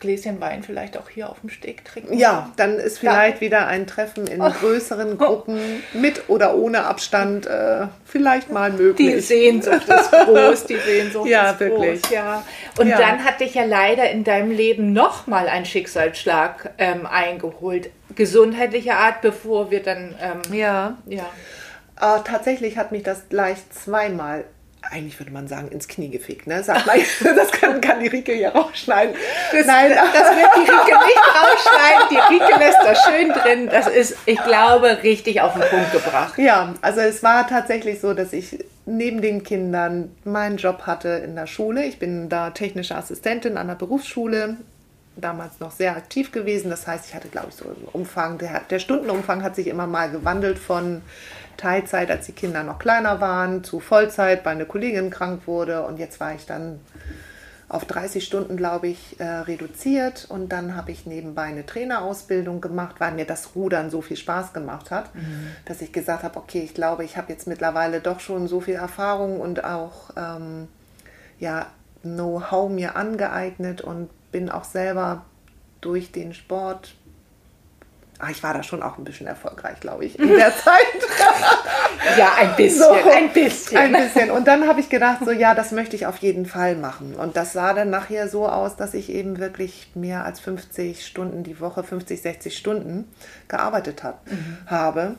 Gläschen Wein vielleicht auch hier auf dem Steg trinken. Ja, dann ist vielleicht ja. wieder ein Treffen in oh. größeren Gruppen mit oder ohne Abstand äh, vielleicht mal möglich. Die Sehnsucht ist groß, die Sehnsucht ja, ist wirklich. groß. Ja, Und ja. dann hat dich ja leider in deinem Leben nochmal ein Schicksalsschlag ähm, eingeholt. Gesundheitlicher Art, bevor wir dann... Ähm, ja. ja. Äh, tatsächlich hat mich das gleich zweimal eigentlich würde man sagen, ins Knie gefickt. Ne? Sag mal, das kann, kann die Rike hier rausschneiden. Das, Nein, das wird die Rike nicht rausschneiden. Die Rike lässt das schön drin. Das ist, ich glaube, richtig auf den Punkt gebracht. Ja, also es war tatsächlich so, dass ich neben den Kindern meinen Job hatte in der Schule. Ich bin da technische Assistentin an der Berufsschule damals noch sehr aktiv gewesen. Das heißt, ich hatte, glaube ich, so einen Umfang, der, der Stundenumfang hat sich immer mal gewandelt von Teilzeit, als die Kinder noch kleiner waren, zu Vollzeit, weil eine Kollegin krank wurde und jetzt war ich dann auf 30 Stunden, glaube ich, äh, reduziert. Und dann habe ich nebenbei eine Trainerausbildung gemacht, weil mir das Rudern so viel Spaß gemacht hat, mhm. dass ich gesagt habe, okay, ich glaube, ich habe jetzt mittlerweile doch schon so viel Erfahrung und auch ähm, ja, Know-how mir angeeignet und bin auch selber durch den Sport Ach, ich war da schon auch ein bisschen erfolgreich, glaube ich, in der Zeit. ja, ein bisschen, so, ein bisschen. Ein bisschen. Und dann habe ich gedacht, so ja, das möchte ich auf jeden Fall machen. Und das sah dann nachher so aus, dass ich eben wirklich mehr als 50 Stunden die Woche, 50, 60 Stunden gearbeitet hat, mhm. habe.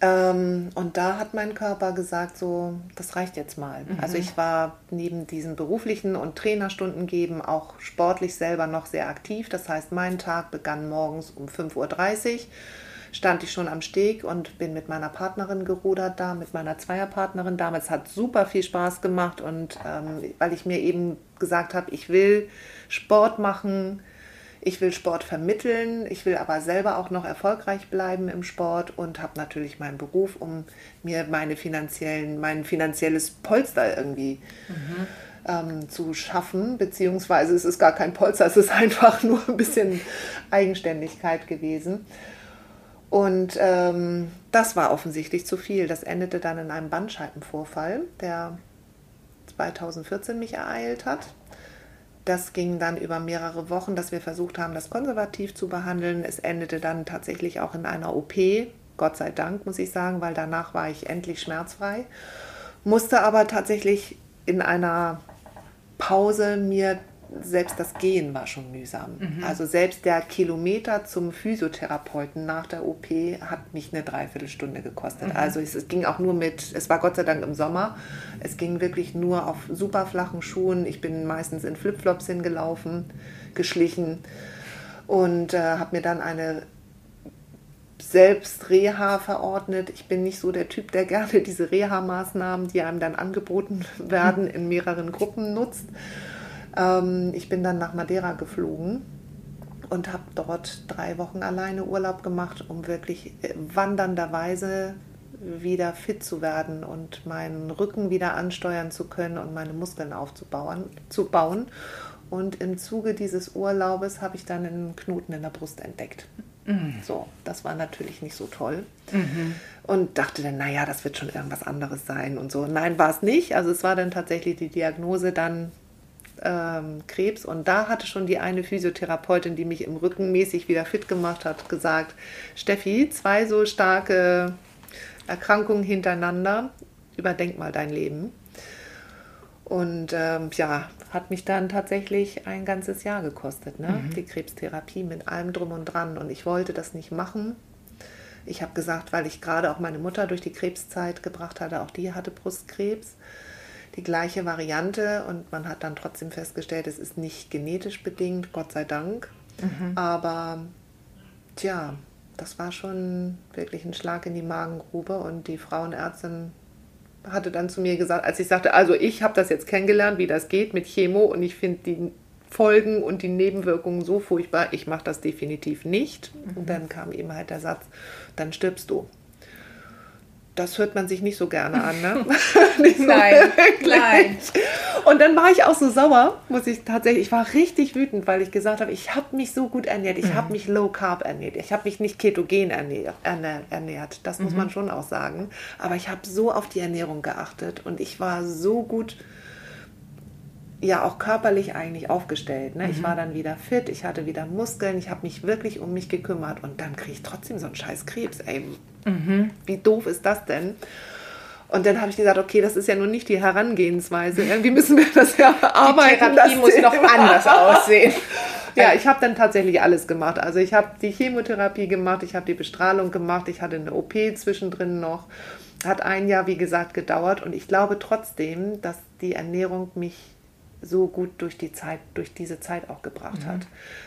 Ähm, und da hat mein Körper gesagt, so, das reicht jetzt mal. Mhm. Also ich war neben diesen beruflichen und Trainerstunden geben auch sportlich selber noch sehr aktiv. Das heißt, mein Tag begann morgens um 5.30 Uhr, stand ich schon am Steg und bin mit meiner Partnerin gerudert da, mit meiner Zweierpartnerin. Damals hat super viel Spaß gemacht und ähm, weil ich mir eben gesagt habe, ich will Sport machen, ich will Sport vermitteln, ich will aber selber auch noch erfolgreich bleiben im Sport und habe natürlich meinen Beruf, um mir meine finanziellen, mein finanzielles Polster irgendwie mhm. ähm, zu schaffen. Beziehungsweise es ist gar kein Polster, es ist einfach nur ein bisschen Eigenständigkeit gewesen. Und ähm, das war offensichtlich zu viel. Das endete dann in einem Bandscheibenvorfall, der 2014 mich ereilt hat. Das ging dann über mehrere Wochen, dass wir versucht haben, das konservativ zu behandeln. Es endete dann tatsächlich auch in einer OP. Gott sei Dank, muss ich sagen, weil danach war ich endlich schmerzfrei. Musste aber tatsächlich in einer Pause mir selbst das Gehen war schon mühsam. Mhm. Also selbst der Kilometer zum Physiotherapeuten nach der OP hat mich eine Dreiviertelstunde gekostet. Mhm. Also es, es, ging auch nur mit, es war Gott sei Dank im Sommer, es ging wirklich nur auf super flachen Schuhen. Ich bin meistens in Flipflops hingelaufen, geschlichen und äh, habe mir dann eine selbst Reha verordnet. Ich bin nicht so der Typ, der gerne diese Reha-Maßnahmen, die einem dann angeboten werden, in mehreren Gruppen nutzt. Ähm, ich bin dann nach Madeira geflogen und habe dort drei Wochen alleine Urlaub gemacht, um wirklich äh, wandernderweise wieder fit zu werden und meinen Rücken wieder ansteuern zu können und meine Muskeln aufzubauen. Zu bauen. Und im Zuge dieses Urlaubes habe ich dann einen Knoten in der Brust entdeckt. Mhm. So, das war natürlich nicht so toll. Mhm. Und dachte dann, naja, das wird schon irgendwas anderes sein und so. Nein, war es nicht. Also es war dann tatsächlich die Diagnose dann ähm, Krebs und da hatte schon die eine Physiotherapeutin, die mich im Rücken mäßig wieder fit gemacht hat, gesagt, Steffi, zwei so starke Erkrankungen hintereinander, überdenk mal dein Leben. Und ähm, ja, hat mich dann tatsächlich ein ganzes Jahr gekostet, ne? Mhm. die Krebstherapie mit allem drum und dran. Und ich wollte das nicht machen. Ich habe gesagt, weil ich gerade auch meine Mutter durch die Krebszeit gebracht hatte, auch die hatte Brustkrebs die gleiche Variante und man hat dann trotzdem festgestellt, es ist nicht genetisch bedingt, Gott sei Dank. Mhm. Aber tja, das war schon wirklich ein Schlag in die Magengrube und die Frauenärztin hatte dann zu mir gesagt, als ich sagte, also ich habe das jetzt kennengelernt, wie das geht mit Chemo und ich finde die Folgen und die Nebenwirkungen so furchtbar, ich mache das definitiv nicht. Mhm. Und dann kam eben halt der Satz, dann stirbst du das hört man sich nicht so gerne an, ne? so nein, nein. Und dann war ich auch so sauer, muss ich tatsächlich, ich war richtig wütend, weil ich gesagt habe, ich habe mich so gut ernährt, ich mhm. habe mich low carb ernährt, ich habe mich nicht ketogen ernährt, ernährt das muss mhm. man schon auch sagen, aber ich habe so auf die Ernährung geachtet und ich war so gut ja auch körperlich eigentlich aufgestellt. Ne? Mhm. Ich war dann wieder fit, ich hatte wieder Muskeln, ich habe mich wirklich um mich gekümmert und dann kriege ich trotzdem so einen scheiß Krebs. Ey, mhm. wie doof ist das denn? Und dann habe ich gesagt, okay, das ist ja nun nicht die Herangehensweise. Irgendwie müssen wir das ja arbeiten. Die Therapie muss noch anders aussehen. Ja, ich habe dann tatsächlich alles gemacht. Also ich habe die Chemotherapie gemacht, ich habe die Bestrahlung gemacht, ich hatte eine OP zwischendrin noch. Hat ein Jahr, wie gesagt, gedauert und ich glaube trotzdem, dass die Ernährung mich so gut durch die Zeit, durch diese Zeit auch gebracht mhm. hat.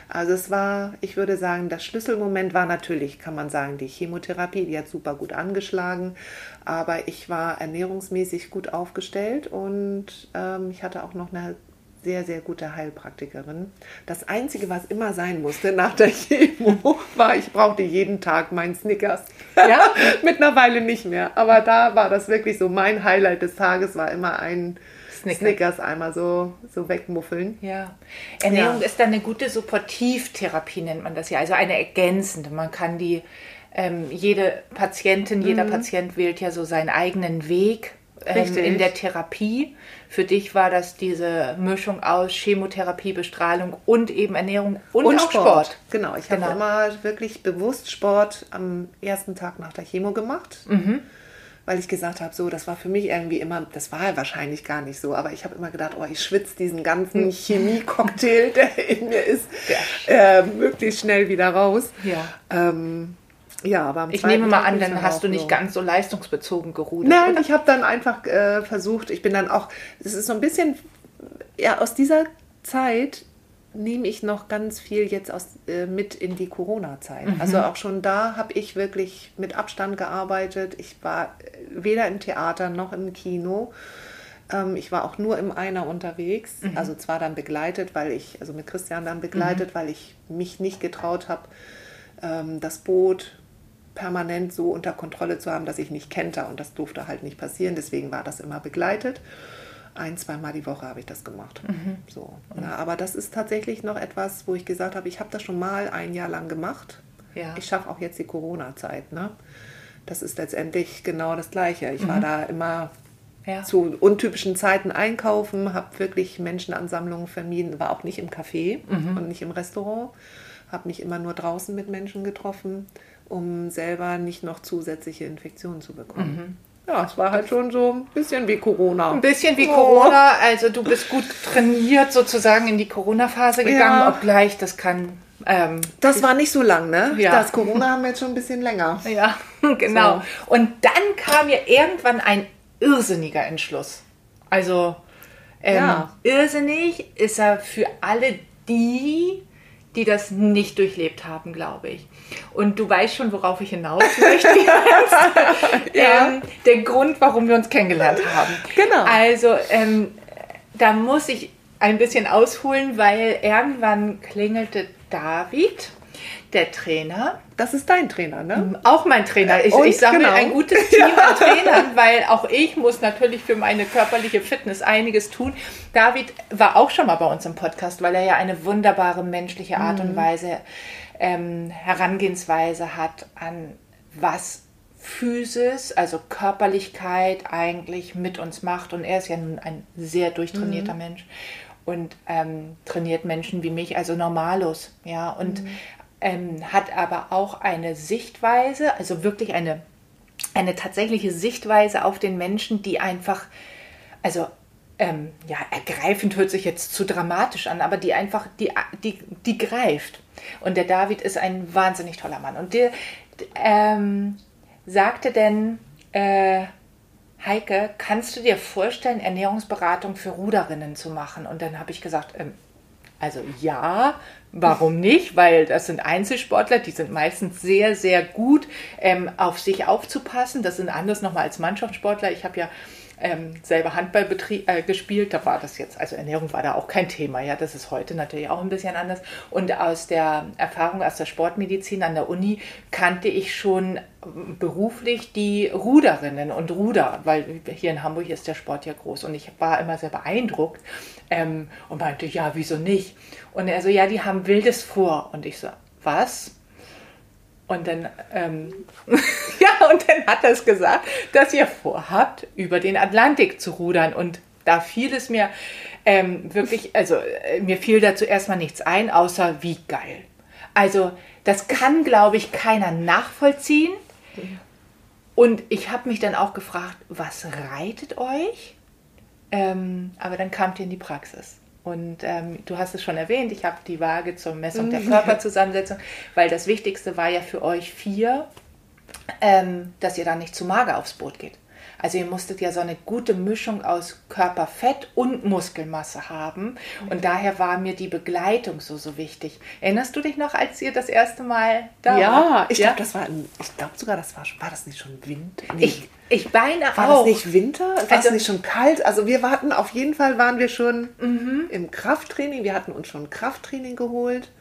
Also es war, ich würde sagen, das Schlüsselmoment war natürlich, kann man sagen, die Chemotherapie, die hat super gut angeschlagen, aber ich war ernährungsmäßig gut aufgestellt und ähm, ich hatte auch noch eine sehr, sehr gute Heilpraktikerin. Das Einzige, was immer sein musste nach der Chemo, war, ich brauchte jeden Tag meinen Snickers. Ja? Mittlerweile nicht mehr. Aber da war das wirklich so, mein Highlight des Tages war immer ein Snickers, Snickers einmal so, so wegmuffeln. Ja. Ernährung ja. ist dann eine gute Supportivtherapie, nennt man das ja. Also eine ergänzende. Man kann die, ähm, jede Patientin, jeder mhm. Patient wählt ja so seinen eigenen Weg ähm, in der Therapie. Für dich war das diese Mischung aus Chemotherapie, Bestrahlung und eben Ernährung und, und auch Sport. Sport. Genau, ich genau. habe immer wirklich bewusst Sport am ersten Tag nach der Chemo gemacht. Mhm weil ich gesagt habe, so, das war für mich irgendwie immer, das war wahrscheinlich gar nicht so, aber ich habe immer gedacht, oh, ich schwitze diesen ganzen hm. Chemie-Cocktail, der in mir ist, äh, möglichst schnell wieder raus. Ja. Ähm, ja, aber am ich nehme mal an, dann hast du nicht so. ganz so leistungsbezogen gerudert. Nein, oder? ich habe dann einfach äh, versucht, ich bin dann auch, es ist so ein bisschen, ja, aus dieser Zeit nehme ich noch ganz viel jetzt aus, äh, mit in die Corona-Zeit. Mhm. Also auch schon da habe ich wirklich mit Abstand gearbeitet. Ich war äh, weder im Theater noch im Kino. Ähm, ich war auch nur im Einer unterwegs. Mhm. Also zwar dann begleitet, weil ich, also mit Christian dann begleitet, mhm. weil ich mich nicht getraut habe, ähm, das Boot permanent so unter Kontrolle zu haben, dass ich nicht kenter. Und das durfte halt nicht passieren. Deswegen war das immer begleitet ein, zweimal die Woche habe ich das gemacht. Mhm. So. Ja, aber das ist tatsächlich noch etwas, wo ich gesagt habe, ich habe das schon mal ein Jahr lang gemacht. Ja. Ich schaffe auch jetzt die Corona-Zeit. Ne? Das ist letztendlich genau das Gleiche. Ich mhm. war da immer ja. zu untypischen Zeiten einkaufen, habe wirklich Menschenansammlungen vermieden, war auch nicht im Café mhm. und nicht im Restaurant, habe mich immer nur draußen mit Menschen getroffen, um selber nicht noch zusätzliche Infektionen zu bekommen. Ja, es war halt schon so ein bisschen wie Corona. Ein bisschen wie oh. Corona. Also du bist gut trainiert sozusagen in die Corona-Phase gegangen, ja. obgleich das kann. Ähm, das war nicht so lang, ne? Ja. Das Corona haben wir jetzt schon ein bisschen länger. Ja, genau. So. Und dann kam ja irgendwann ein irrsinniger Entschluss. Also ähm, ja. irrsinnig ist er für alle die, die das nicht durchlebt haben, glaube ich. Und du weißt schon, worauf ich hinaus möchte. ja. ähm, der Grund, warum wir uns kennengelernt haben. Genau. Also, ähm, da muss ich ein bisschen ausholen, weil irgendwann klingelte David der Trainer. Das ist dein Trainer, ne? Auch mein Trainer. Ich, ich sammle genau. ein gutes Team an Trainern, weil auch ich muss natürlich für meine körperliche Fitness einiges tun. David war auch schon mal bei uns im Podcast, weil er ja eine wunderbare menschliche Art mhm. und Weise, ähm, Herangehensweise hat an was Physis, also Körperlichkeit eigentlich mit uns macht. Und er ist ja nun ein sehr durchtrainierter mhm. Mensch und ähm, trainiert Menschen wie mich, also normalos, ja. Und mhm ähm, hat aber auch eine Sichtweise, also wirklich eine, eine tatsächliche Sichtweise auf den Menschen, die einfach, also ähm, ja, ergreifend hört sich jetzt zu dramatisch an, aber die einfach, die, die, die greift. Und der David ist ein wahnsinnig toller Mann. Und der ähm, sagte denn, äh, Heike, kannst du dir vorstellen, Ernährungsberatung für Ruderinnen zu machen? Und dann habe ich gesagt, ähm, also ja, warum nicht? Weil das sind Einzelsportler, die sind meistens sehr, sehr gut, ähm, auf sich aufzupassen. Das sind anders nochmal als Mannschaftssportler. Ich habe ja ähm, selber Handball äh, gespielt, da war das jetzt, also Ernährung war da auch kein Thema, ja, das ist heute natürlich auch ein bisschen anders. Und aus der Erfahrung aus der Sportmedizin an der Uni kannte ich schon beruflich die Ruderinnen und Ruder, weil hier in Hamburg ist der Sport ja groß und ich war immer sehr beeindruckt ähm, und meinte, ja, wieso nicht? Und er so, ja, die haben Wildes vor. Und ich so, was? Und dann, ähm, ja, und dann hat er es gesagt, dass ihr vorhabt, über den Atlantik zu rudern. Und da fiel es mir ähm, wirklich, also äh, mir fiel dazu erstmal nichts ein, außer wie geil. Also das kann, glaube ich, keiner nachvollziehen. Und ich habe mich dann auch gefragt, was reitet euch? Ähm, aber dann kamt ihr in die Praxis. Und ähm, du hast es schon erwähnt, ich habe die Waage zur Messung der Körperzusammensetzung, weil das Wichtigste war ja für euch vier, ähm, dass ihr da nicht zu mager aufs Boot geht. Also ihr musstet ja so eine gute Mischung aus Körperfett und Muskelmasse haben. Und daher war mir die Begleitung so, so wichtig. Erinnerst du dich noch, als ihr das erste Mal da ja, wart? ich glaube, das war, ich glaube sogar, das war, war das nicht schon Winter? Nee. Ich, ich beinahe war auch. das nicht Winter? War Also- es nicht schon kalt? Also wir warten, auf jeden Fall waren wir schon Mhm. im Krafttraining. Wir hatten uns schon Krafttraining geholt.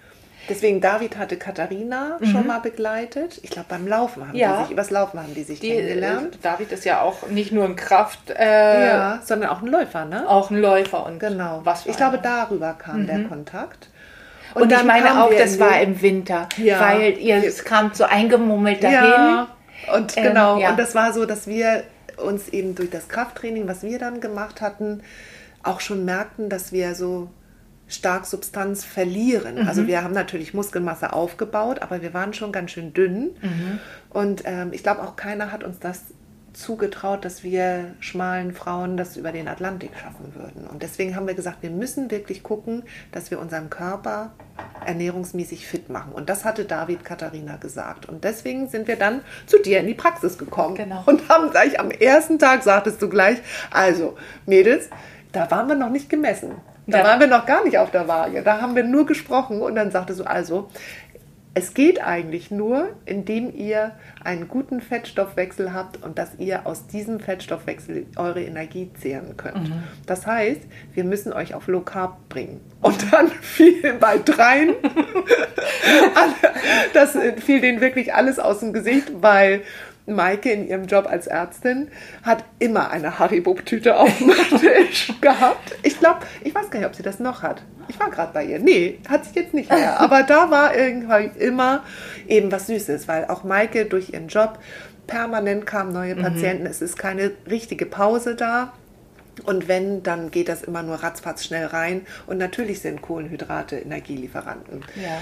Deswegen, David hatte Katharina schon mal begleitet. Ich glaube, beim Laufen haben Mhm. Ja. die sich, übers Laufen haben die sich die, kennengelernt. äh, David ist ja auch nicht nur ein Kraft, äh, ja, sondern auch ein Läufer, ne? auch ein Läufer und Genau. was für ich glaube, darüber kam der Kontakt. Und, ich dann meine auch, das war im Winter, Ja. weil ihr es kamt so eingemummelt dahin. Ja, und Ähm, genau. ja. Und das war so, dass wir uns eben durch das Krafttraining, was wir dann gemacht hatten, auch schon merkten, dass wir so stark Substanz verlieren. Mhm. Also wir haben natürlich Muskelmasse aufgebaut, aber wir waren schon ganz schön dünn. Mhm. Und ähm, ich glaube auch keiner hat uns das zugetraut, dass wir schmalen Frauen das über den Atlantik schaffen würden. Und deswegen haben wir gesagt, wir müssen wirklich gucken, dass wir unseren Körper ernährungsmäßig fit machen. Und das hatte David Katharina gesagt. Und deswegen sind wir dann zu dir in die Praxis gekommen. Genau. Und haben gleich am ersten Tag, sagtest du gleich, also Mädels, da waren wir noch nicht gemessen. Da Ja. waren wir noch gar nicht auf der Waage. Da haben wir nur gesprochen und dann sagtest du, also, es geht eigentlich nur, indem ihr einen guten Fettstoffwechsel habt und dass ihr aus diesem Fettstoffwechsel eure Energie zehren könnt. Das heißt, wir müssen euch auf Low Carb bringen. Und dann fiel bei dreien, das fiel denen wirklich alles aus dem Gesicht, weil Maike in ihrem Job als Ärztin hat immer eine Haribo-Tüte auf dem Tisch gehabt. Ich glaube, ich weiß gar nicht, ob sie das noch hat. Ich war gerade bei ihr. Nee, hat sie jetzt nicht mehr. Aber da war irgendwie immer eben was Süßes, weil auch Maike durch ihren Job permanent kamen neue Patienten. Es ist keine richtige Pause da. Und wenn, dann geht das immer nur ratzfatz schnell rein. Und natürlich sind Kohlenhydrate Energielieferanten. Ja.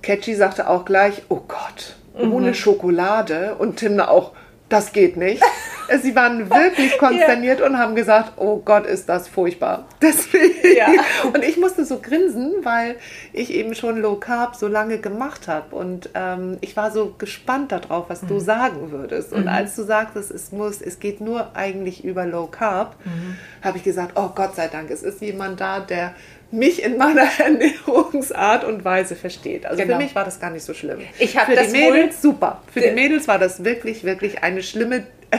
Catchy sagte auch gleich, oh Gott, Mhm. ohne Schokolade. Und Timna auch, das geht nicht. Sie waren wirklich konsterniert und haben gesagt, oh Gott, ist das furchtbar. Deswegen. Ja. Und ich musste so grinsen, weil ich eben schon Low Carb so lange gemacht habe. Und ähm, ich war so gespannt darauf, was Mhm. du sagen würdest. Und als du sagtest, es muss, es geht nur eigentlich über Low Carb, Mhm. habe ich gesagt, oh Gott sei Dank, es ist jemand da, der mich in meiner Ernährungsart und Weise versteht. Also Genau. für mich war das gar nicht so schlimm. Ich hab für das die Mädels super. Für die Mädels war das wirklich, wirklich eine schlimme,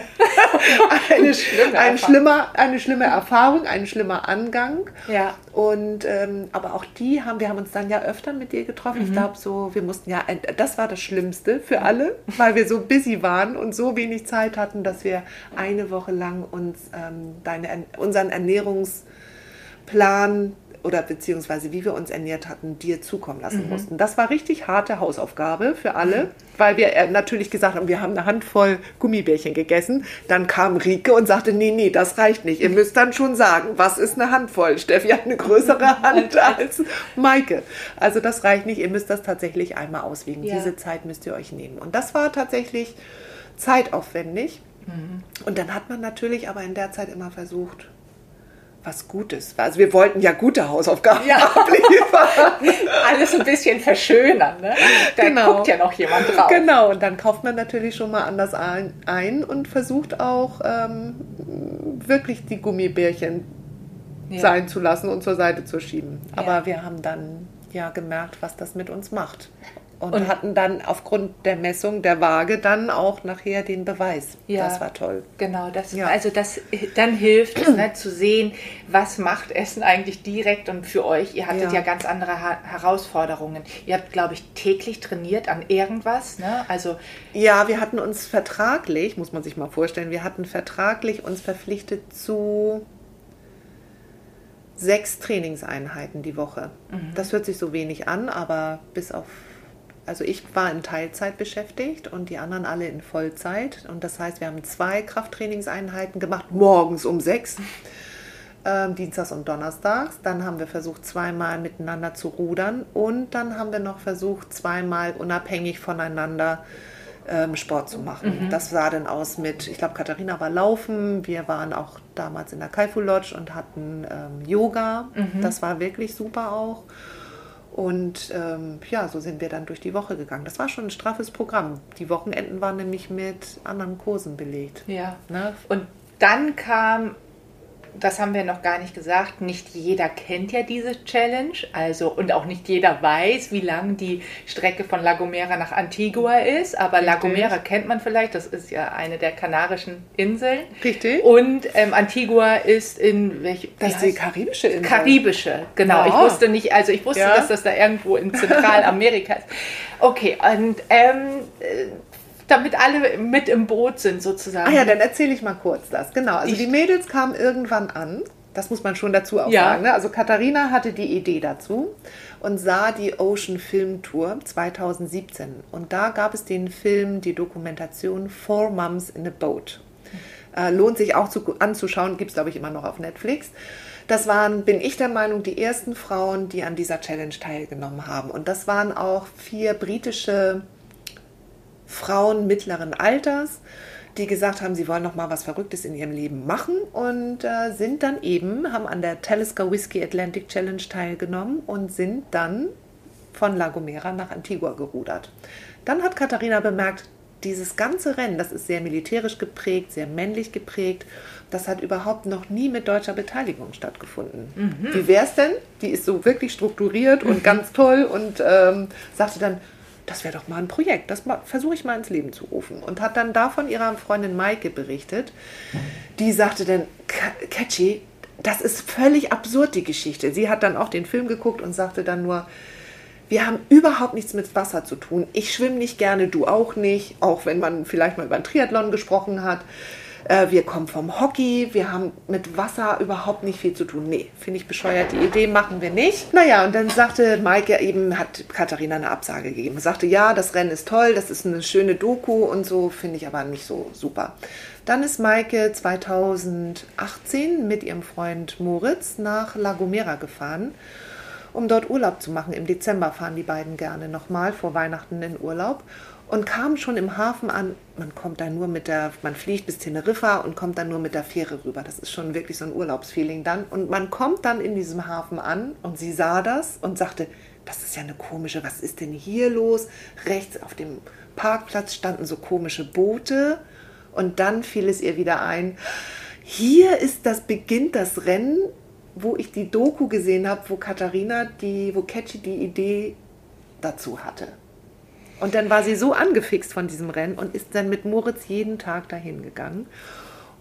eine, Schlimme ein Erfahrung. schlimmer, eine schlimme Erfahrung, ein schlimmer Angang. Ja. Und ähm, aber auch die haben, wir haben uns dann ja öfter mit dir getroffen. Mhm. Ich glaube so, wir mussten ja, das war das Schlimmste für alle, weil wir so busy waren und so wenig Zeit hatten, dass wir eine Woche lang uns ähm, deine, unseren Ernährungsplan oder beziehungsweise wie wir uns ernährt hatten, dir zukommen lassen mussten. Das war richtig harte Hausaufgabe für alle, weil wir äh, natürlich gesagt haben, wir haben eine Handvoll Gummibärchen gegessen. Dann kam Rike und sagte, nee, nee, das reicht nicht. Ihr müsst dann schon sagen, was ist eine Handvoll? Steffi hat eine größere Hand als Maike. Also das reicht nicht. Ihr müsst das tatsächlich einmal auswiegen. Ja. Diese Zeit müsst ihr euch nehmen. Und das war tatsächlich zeitaufwendig. Und dann hat man natürlich aber in der Zeit immer versucht, was Gutes. Also wir wollten ja gute Hausaufgaben Ja. abliefern. Alles ein bisschen verschönern, ne? Da Genau. guckt ja noch jemand drauf. Genau, und dann kauft man natürlich schon mal anders ein und versucht auch ähm, wirklich die Gummibärchen Ja. sein zu lassen und zur Seite zu schieben. Aber Ja. wir haben dann ja gemerkt, was das mit uns macht. Und, Und- hatten dann aufgrund der Messung der Waage dann auch nachher den Beweis. Ja. Das war toll. Genau, das, Ja. also das dann hilft es, ne, zu sehen, was macht Essen eigentlich direkt und für euch. Ihr hattet ja, Ja. ganz andere ha Herausforderungen. Ihr habt, glaube ich, täglich trainiert an irgendwas. Ne? Also Ja, wir hatten uns vertraglich, muss man sich mal vorstellen, wir hatten vertraglich uns verpflichtet zu sechs Trainingseinheiten die Woche. Das hört sich so wenig an, aber bis auf, also ich war in Teilzeit beschäftigt und die anderen alle in Vollzeit. Und das heißt, wir haben zwei Krafttrainingseinheiten gemacht, morgens um sechs. Ähm, Dienstags und Donnerstags. Dann haben wir versucht, zweimal miteinander zu rudern. Und dann haben wir noch versucht, zweimal unabhängig voneinander ähm, Sport zu machen. Das sah dann aus mit, ich glaube, Katharina war laufen. Wir waren auch damals in der Kaifu Lodge und hatten ähm, Yoga. Das war wirklich super auch. Und ähm, ja, so sind wir dann durch die Woche gegangen. Das war schon ein straffes Programm. Die Wochenenden waren nämlich mit anderen Kursen belegt. Ja. Ne? Und dann kam das haben wir noch gar nicht gesagt, nicht jeder kennt ja diese Challenge, also und auch nicht jeder weiß, wie lang die Strecke von La Gomera nach Antigua ist, aber Richtig. La Gomera kennt man vielleicht, das ist ja eine der kanarischen Inseln. Richtig. Und ähm, Antigua ist in welch, Das ist die karibische Insel. Karibische, genau. Ja. Ich wusste nicht, also ich wusste, ja. dass das da irgendwo in Zentralamerika ist. Okay, und ähm, damit alle mit im Boot sind sozusagen. Ah ja, dann erzähle ich mal kurz das. Genau, also ich die Mädels kamen irgendwann an. Das muss man schon dazu auch ja. sagen. Ne? Also Katharina hatte die Idee dazu und sah die Ocean Film Tour 2017. Und da gab es den Film, die Dokumentation Four Moms in a Boat. Äh, lohnt sich auch zu, anzuschauen, gibt es glaube ich immer noch auf Netflix. Das waren, bin ich der Meinung, die ersten Frauen, die an dieser Challenge teilgenommen haben. Und das waren auch vier britische Frauen mittleren Alters, die gesagt haben, sie wollen noch mal was Verrücktes in ihrem Leben machen und äh, sind dann eben, haben an der Talisker Whiskey Atlantic Challenge teilgenommen und sind dann von La Gomera nach Antigua gerudert. Dann hat Katharina bemerkt, dieses ganze Rennen, das ist sehr militärisch geprägt, sehr männlich geprägt. Das hat überhaupt noch nie mit deutscher Beteiligung stattgefunden. Mhm. Wie wäre es denn? Die ist so wirklich strukturiert und mhm. ganz toll und ähm, sagte dann, das wäre doch mal ein Projekt, das versuche ich mal ins Leben zu rufen. Und hat dann davon ihrer Freundin Maike berichtet. Die sagte dann, Catchy, das ist völlig absurd, die Geschichte. Sie hat dann auch den Film geguckt und sagte dann nur, wir haben überhaupt nichts mit Wasser zu tun. Ich schwimme nicht gerne, du auch nicht, auch wenn man vielleicht mal über einen Triathlon gesprochen hat. Äh, wir kommen vom Hockey, wir haben mit Wasser überhaupt nicht viel zu tun. Nee, finde ich bescheuert, die Idee machen wir nicht. Naja, und dann sagte Maike eben, hat Katharina eine Absage gegeben. Sagte, ja, das Rennen ist toll, das ist eine schöne Doku und so, finde ich aber nicht so super. Dann ist Maike 2018 mit ihrem Freund Moritz nach La Gomera gefahren, um dort Urlaub zu machen. Im Dezember fahren die beiden gerne nochmal vor Weihnachten in Urlaub und kam schon im Hafen an. Man kommt da nur mit der, man fliegt bis Teneriffa und kommt dann nur mit der Fähre rüber. Das ist schon wirklich so ein Urlaubsfeeling dann. Und man kommt dann in diesem Hafen an und sie sah das und sagte, das ist ja eine komische, was ist denn hier los? Rechts auf dem Parkplatz standen so komische Boote und dann fiel es ihr wieder ein, hier ist das, beginnt das Rennen, wo ich die Doku gesehen habe, wo Katharina, die, wo Catchy die Idee dazu hatte. Und dann war sie so angefixt von diesem Rennen und ist dann mit Moritz jeden Tag dahin gegangen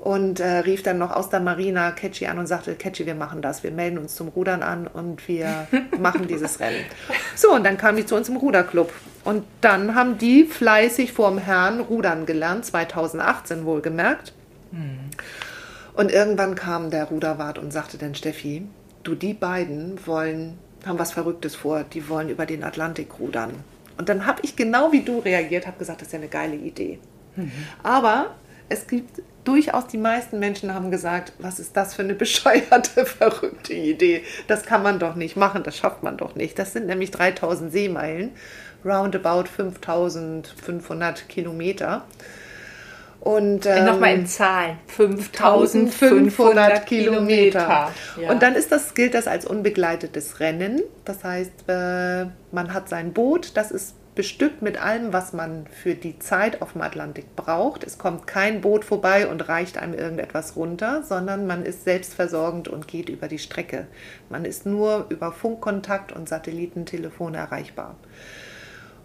und äh, rief dann noch aus der Marina Catchy an und sagte, Catchy, wir machen das, wir melden uns zum Rudern an und wir machen dieses Rennen. So, und dann kam die zu uns im Ruderclub. Und dann haben die fleißig vorm Herrn Rudern gelernt, 2018 wohlgemerkt. Hm. Und irgendwann kam der Ruderwart und sagte dann, Steffi, du, die beiden wollen, haben was Verrücktes vor, die wollen über den Atlantik rudern. Und dann habe ich genau wie du reagiert, habe gesagt, das ist ja eine geile Idee. Mhm. Aber es gibt durchaus die meisten Menschen haben gesagt, was ist das für eine bescheuerte, verrückte Idee? Das kann man doch nicht machen, das schafft man doch nicht. Das sind nämlich 3000 Seemeilen, roundabout 5500 Kilometer. Und ähm, nochmal in Zahlen: 5500 Kilometer. Ja. Und dann ist das, gilt das als unbegleitetes Rennen. Das heißt, äh, man hat sein Boot, das ist bestückt mit allem, was man für die Zeit auf dem Atlantik braucht. Es kommt kein Boot vorbei und reicht einem irgendetwas runter, sondern man ist selbstversorgend und geht über die Strecke. Man ist nur über Funkkontakt und Satellitentelefon erreichbar.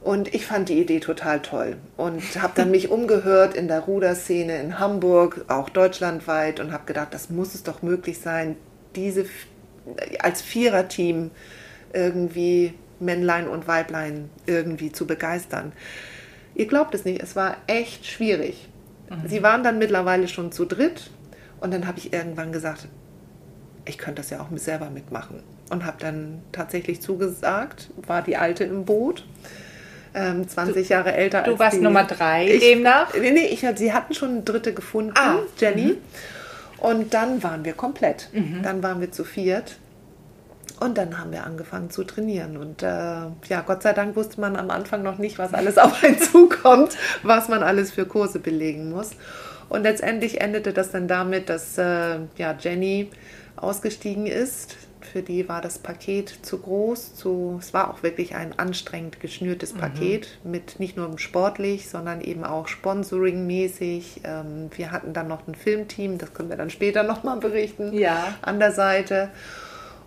Und ich fand die Idee total toll und habe dann mich umgehört in der Ruderszene in Hamburg, auch deutschlandweit und habe gedacht, das muss es doch möglich sein, diese als Viererteam irgendwie Männlein und Weiblein irgendwie zu begeistern. Ihr glaubt es nicht, es war echt schwierig. Mhm. Sie waren dann mittlerweile schon zu dritt und dann habe ich irgendwann gesagt, ich könnte das ja auch selber mitmachen und habe dann tatsächlich zugesagt, war die Alte im Boot ähm, 20 du, Jahre älter als Du warst die. Nummer drei ich, demnach? Nee, nee, ich, sie hatten schon eine dritte gefunden, ah. Jenny. Mhm. Und dann waren wir komplett. Mhm. Dann waren wir zu viert. Und dann haben wir angefangen zu trainieren. Und äh, ja, Gott sei Dank wusste man am Anfang noch nicht, was alles auf einen zukommt, was man alles für Kurse belegen muss. Und letztendlich endete das dann damit, dass äh, ja, Jenny ausgestiegen ist Für die war das Paket zu groß. Zu, es war auch wirklich ein anstrengend geschnürtes mhm. Paket mit nicht nur sportlich, sondern eben auch Sponsoring-mäßig. Ähm, wir hatten dann noch ein Filmteam, das können wir dann später nochmal berichten, ja. an der Seite.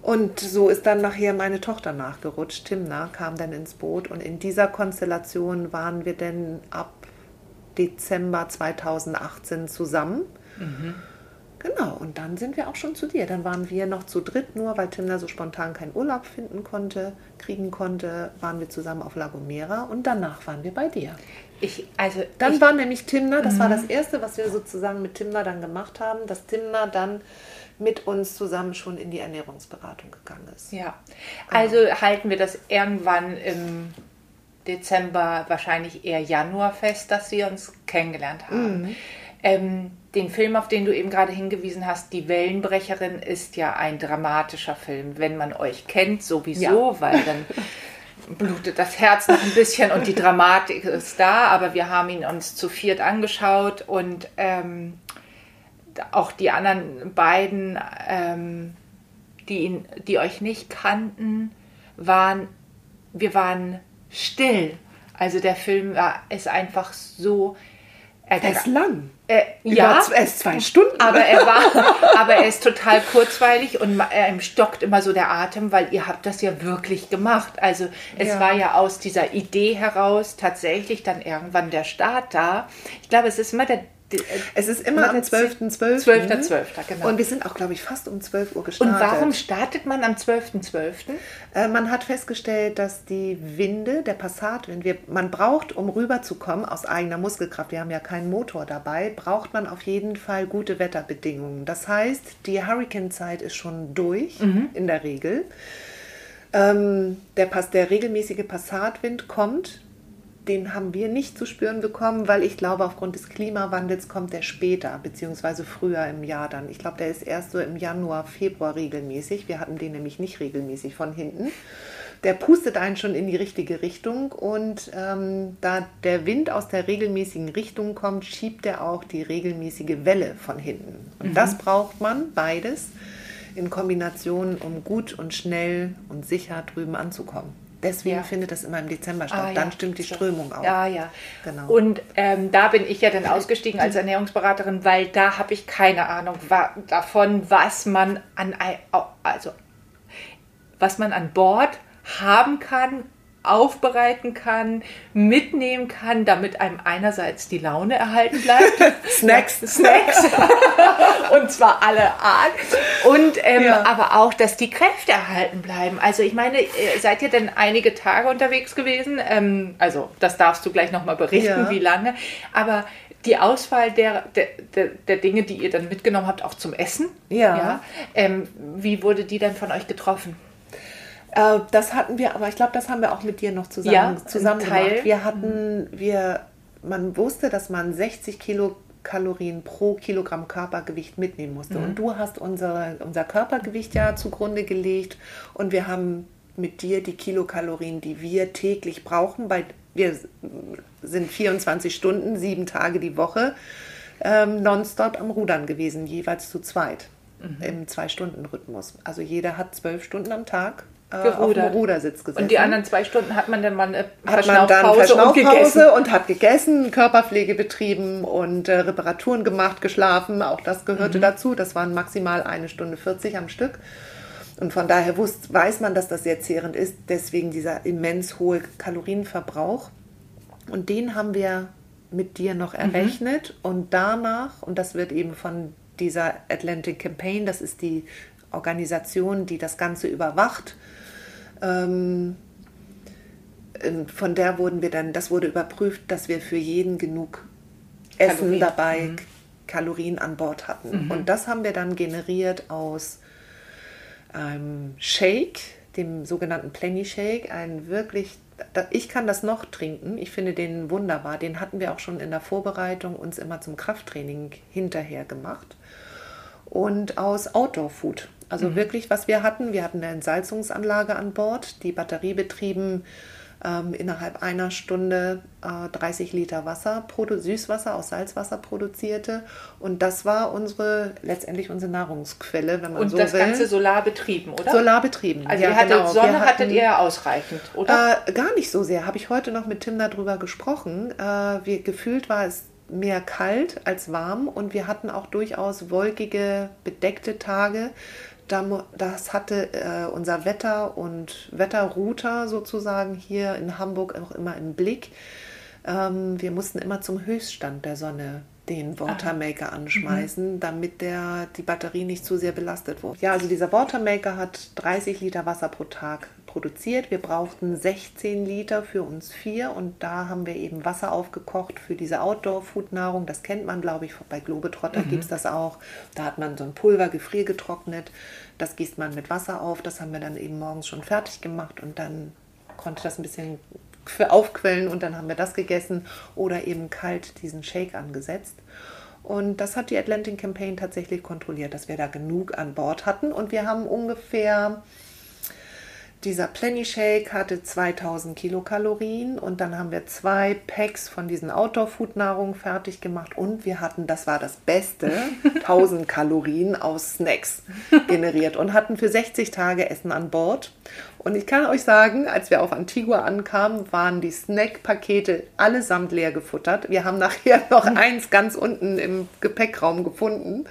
Und so ist dann nachher meine Tochter nachgerutscht. Timna kam dann ins Boot und in dieser Konstellation waren wir dann ab Dezember 2018 zusammen. Mhm. Genau, und dann sind wir auch schon zu dir. Dann waren wir noch zu dritt, nur weil Timna so spontan keinen Urlaub finden konnte, kriegen konnte, waren wir zusammen auf La Gomera und danach waren wir bei dir. Ich, also dann ich, war nämlich Timna, das war mhm. das Erste, was wir sozusagen mit Timna dann gemacht haben, dass Timna dann mit uns zusammen schon in die Ernährungsberatung gegangen ist. Ja, genau. also halten wir das irgendwann im Dezember, wahrscheinlich eher Januar fest, dass wir uns kennengelernt haben. Mhm. Ähm, den Film, auf den du eben gerade hingewiesen hast, Die Wellenbrecherin, ist ja ein dramatischer Film. Wenn man euch kennt, sowieso, ja. weil dann blutet das Herz noch ein bisschen und die Dramatik ist da, aber wir haben ihn uns zu viert angeschaut und ähm, auch die anderen beiden, ähm, die, ihn, die euch nicht kannten, waren, wir waren still. Also der Film war, ist einfach so. Er, ist lang. Äh, ja, er ist zwei Stunden. Aber er war, aber er ist total kurzweilig und ihm stockt immer so der Atem, weil ihr habt das ja wirklich gemacht. Also es ja. war ja aus dieser Idee heraus tatsächlich dann irgendwann der Start da. Ich glaube, es ist immer der es ist immer am 12.12. 12. 12. 12. genau. Und wir sind auch, glaube ich, fast um 12 Uhr gestartet. Und warum startet man am 12.12.? 12.? Äh, man hat festgestellt, dass die Winde, der Passatwind, wir, man braucht, um rüberzukommen aus eigener Muskelkraft, wir haben ja keinen Motor dabei, braucht man auf jeden Fall gute Wetterbedingungen. Das heißt, die Hurricane-Zeit ist schon durch, mhm. in der Regel. Ähm, der, der regelmäßige Passatwind kommt den haben wir nicht zu spüren bekommen, weil ich glaube, aufgrund des Klimawandels kommt der später, beziehungsweise früher im Jahr dann. Ich glaube, der ist erst so im Januar, Februar regelmäßig. Wir hatten den nämlich nicht regelmäßig von hinten. Der pustet einen schon in die richtige Richtung und ähm, da der Wind aus der regelmäßigen Richtung kommt, schiebt er auch die regelmäßige Welle von hinten. Und mhm. das braucht man, beides, in Kombination, um gut und schnell und sicher drüben anzukommen. Deswegen ja. findet das immer im Dezember statt. Ah, dann ja. stimmt die Strömung auch. Ja, ja. Genau. Und ähm, da bin ich ja dann ausgestiegen als Ernährungsberaterin, weil da habe ich keine Ahnung wa davon, was man an also was man an Bord haben kann, aufbereiten kann, mitnehmen kann, damit einem einerseits die Laune erhalten bleibt. Snacks. Snacks. und zwar alle Art. Und ähm, ja. aber auch, dass die Kräfte erhalten bleiben. Also ich meine, seid ihr denn einige Tage unterwegs gewesen? Ähm, also das darfst du gleich nochmal berichten, ja. wie lange. Aber die Auswahl der, der, der, der, Dinge, die ihr dann mitgenommen habt, auch zum Essen, ja. ja ähm, wie wurde die dann von euch getroffen? Äh, das hatten wir, aber ich glaube, das haben wir auch mit dir noch zusammen, ja, zusammen gemacht. Wir hatten, wir, man wusste, dass man 60 Kilokalorien pro Kilogramm Körpergewicht mitnehmen musste. Mhm. Und du hast unsere, unser Körpergewicht ja zugrunde gelegt und wir haben mit dir die Kilokalorien, die wir täglich brauchen. Bei, wir sind 24 Stunden, sieben Tage die Woche ähm, nonstop am Rudern gewesen, jeweils zu zweit mhm. im Zwei-Stunden-Rhythmus. Also jeder hat zwölf Stunden am Tag äh, auf dem Rudersitz gesessen. Und die anderen zwei Stunden hat man dann mal eine hat man dann Verschnaufpause und, und, hat gegessen, Körperpflege betrieben und äh, Reparaturen gemacht, geschlafen. Auch das gehörte mhm. dazu. Das waren maximal eine Stunde 40 am Stück. Und von daher wusst, weiß man, dass das sehr zehrend ist. Deswegen dieser immens hohe Kalorienverbrauch. Und den haben wir mit dir noch mhm. errechnet. Mhm. Und danach, und das wird eben von dieser Atlantic Campaign, das ist die Organisation, die das Ganze überwacht, ähm, von der wurden wir dann, das wurde überprüft, dass wir für jeden genug Essen Kalorien. dabei, mhm. Kalorien an Bord hatten. Mhm. Und das haben wir dann generiert aus einem Shake, dem sogenannten Plenty Shake, ein wirklich, ich kann das noch trinken, ich finde den wunderbar, den hatten wir auch schon in der Vorbereitung uns immer zum Krafttraining hinterher gemacht. Und aus Outdoor Food. Also mhm. wirklich, was wir hatten, wir hatten eine Entsalzungsanlage an Bord, die batteriebetrieben ähm, innerhalb einer Stunde äh, 30 Liter Wasser, Süßwasser aus Salzwasser produzierte. Und das war unsere, letztendlich unsere Nahrungsquelle, wenn man und so will. Und das Ganze Solar betrieben, oder? Solar betrieben. Also ja, ihr hattet genau. Sonne hatten, hattet ihr ja ausreichend, oder? Äh, gar nicht so sehr. Habe ich heute noch mit Tim darüber gesprochen. Äh, wir, gefühlt war es mehr kalt als warm und wir hatten auch durchaus wolkige, bedeckte Tage. Das hatte äh, unser Wetter- und Wetterrouter sozusagen hier in Hamburg auch immer im Blick. Ähm, wir mussten immer zum Höchststand der Sonne den Watermaker anschmeißen, mhm. damit der, die Batterie nicht zu sehr belastet wurde. Ja, also dieser Watermaker hat 30 Liter Wasser pro Tag produziert. Wir brauchten 16 Liter für uns vier und da haben wir eben Wasser aufgekocht für diese Outdoor-Food-Nahrung. Das kennt man, glaube ich, bei Globetrotter mhm. gibt es das auch. Da hat man so ein Pulver gefriergetrocknet. Das gießt man mit Wasser auf. Das haben wir dann eben morgens schon fertig gemacht und dann konnte das ein bisschen aufquellen und dann haben wir das gegessen oder eben kalt diesen Shake angesetzt. Und das hat die Atlantic Campaign tatsächlich kontrolliert, dass wir da genug an Bord hatten. Und wir haben ungefähr dieser Plenty Shake hatte 2000 Kilokalorien und dann haben wir zwei Packs von diesen Outdoor-Food-Nahrungen fertig gemacht und wir hatten, das war das Beste, 1000 Kalorien aus Snacks generiert und hatten für 60 Tage Essen an Bord. Und ich kann euch sagen, als wir auf Antigua ankamen, waren die Snack-Pakete allesamt leer gefuttert. Wir haben nachher noch eins ganz unten im Gepäckraum gefunden.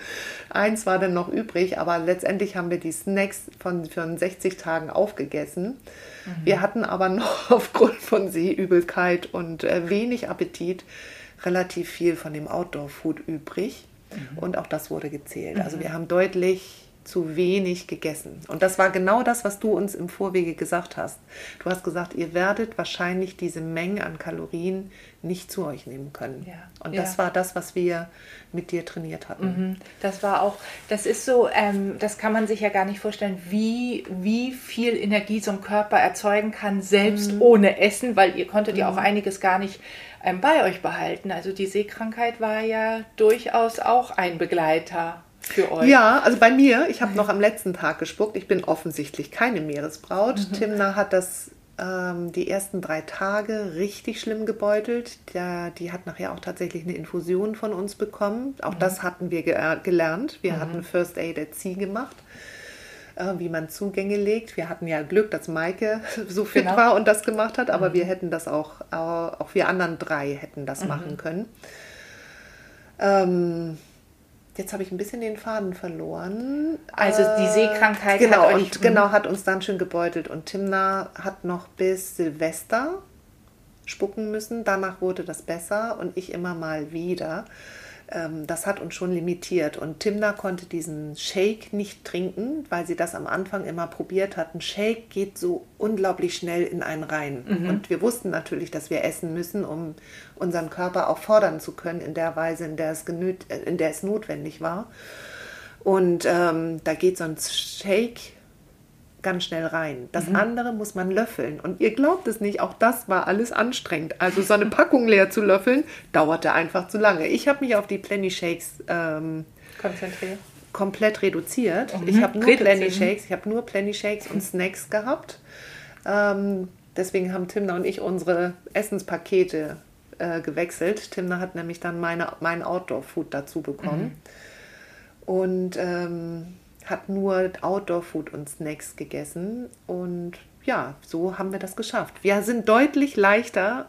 Eins war dann noch übrig, aber letztendlich haben wir die Snacks von, von 60 Tagen aufgegessen. Mhm. Wir hatten aber noch aufgrund von Seeübelkeit und äh, wenig Appetit relativ viel von dem Outdoor-Food übrig. Mhm. Und auch das wurde gezählt. Also mhm. Also wir haben deutlich zu wenig gegessen. Und das war genau das, was du uns im Vorwege gesagt hast. Du hast gesagt, ihr werdet wahrscheinlich diese Menge an Kalorien nicht zu euch nehmen können. Ja, und das ja. war das, was wir mit dir trainiert hatten. Mhm. Das war auch, das ist so, ähm, das kann man sich ja gar nicht vorstellen, wie, wie viel Energie so ein Körper erzeugen kann, selbst mhm. ohne Essen, weil ihr konntet mhm. ja auch mhm. einiges gar nicht ähm, bei euch behalten. Also die Seekrankheit war ja durchaus auch ein Begleiter für euch? Ja, also bei mir, ich habe noch am letzten Tag gespuckt. Ich bin offensichtlich keine Meeresbraut. Mhm. Timna hat das ähm, die ersten drei Tage richtig schlimm gebeutelt. Der, die hat nachher auch tatsächlich eine Infusion von uns bekommen. Auch mhm. das hatten wir ge äh, gelernt. Wir mhm. hatten First Aid at Sea gemacht äh, wie man Zugänge legt. Wir hatten ja Glück, dass Maike so fit genau. war und das gemacht hat, aber mhm. wir hätten das auch, auch wir anderen drei hätten das mhm. machen können. Ähm, Jetzt habe ich ein bisschen den Faden verloren. Also die äh, Seekrankheit genau, hat euch, und genau hat uns dann schön gebeutelt und Timna hat noch bis Silvester spucken müssen. Danach wurde das besser und ich immer mal wieder das hat uns schon limitiert. Und Timna konnte diesen Shake nicht trinken, weil sie das am Anfang immer probiert hat. Ein Shake geht so unglaublich schnell in einen rein. Mhm. Und wir wussten natürlich, dass wir essen müssen, um unseren Körper auch fordern zu können in der Weise, in der es, genüt, in der es notwendig war. Und ähm, da geht so ein Shake ganz schnell rein. Das mhm. andere muss man löffeln. Und ihr glaubt es nicht, auch das war alles anstrengend. Also so eine Packung leer zu löffeln, dauerte einfach zu lange. Ich habe mich auf die Plenty Shakes ähm, konzentriert. Komplett reduziert. Mhm. Ich habe nur Plenty Shakes, ich habe nur Plenty Shakes und Snacks gehabt. Ähm, deswegen haben Timna und ich unsere Essenspakete äh, gewechselt. Timna hat nämlich dann meine, mein Outdoor-Food dazu bekommen. Mhm. Und ähm, hat nur Outdoor-Food und Snacks gegessen. Und ja, so haben wir das geschafft. Wir sind deutlich leichter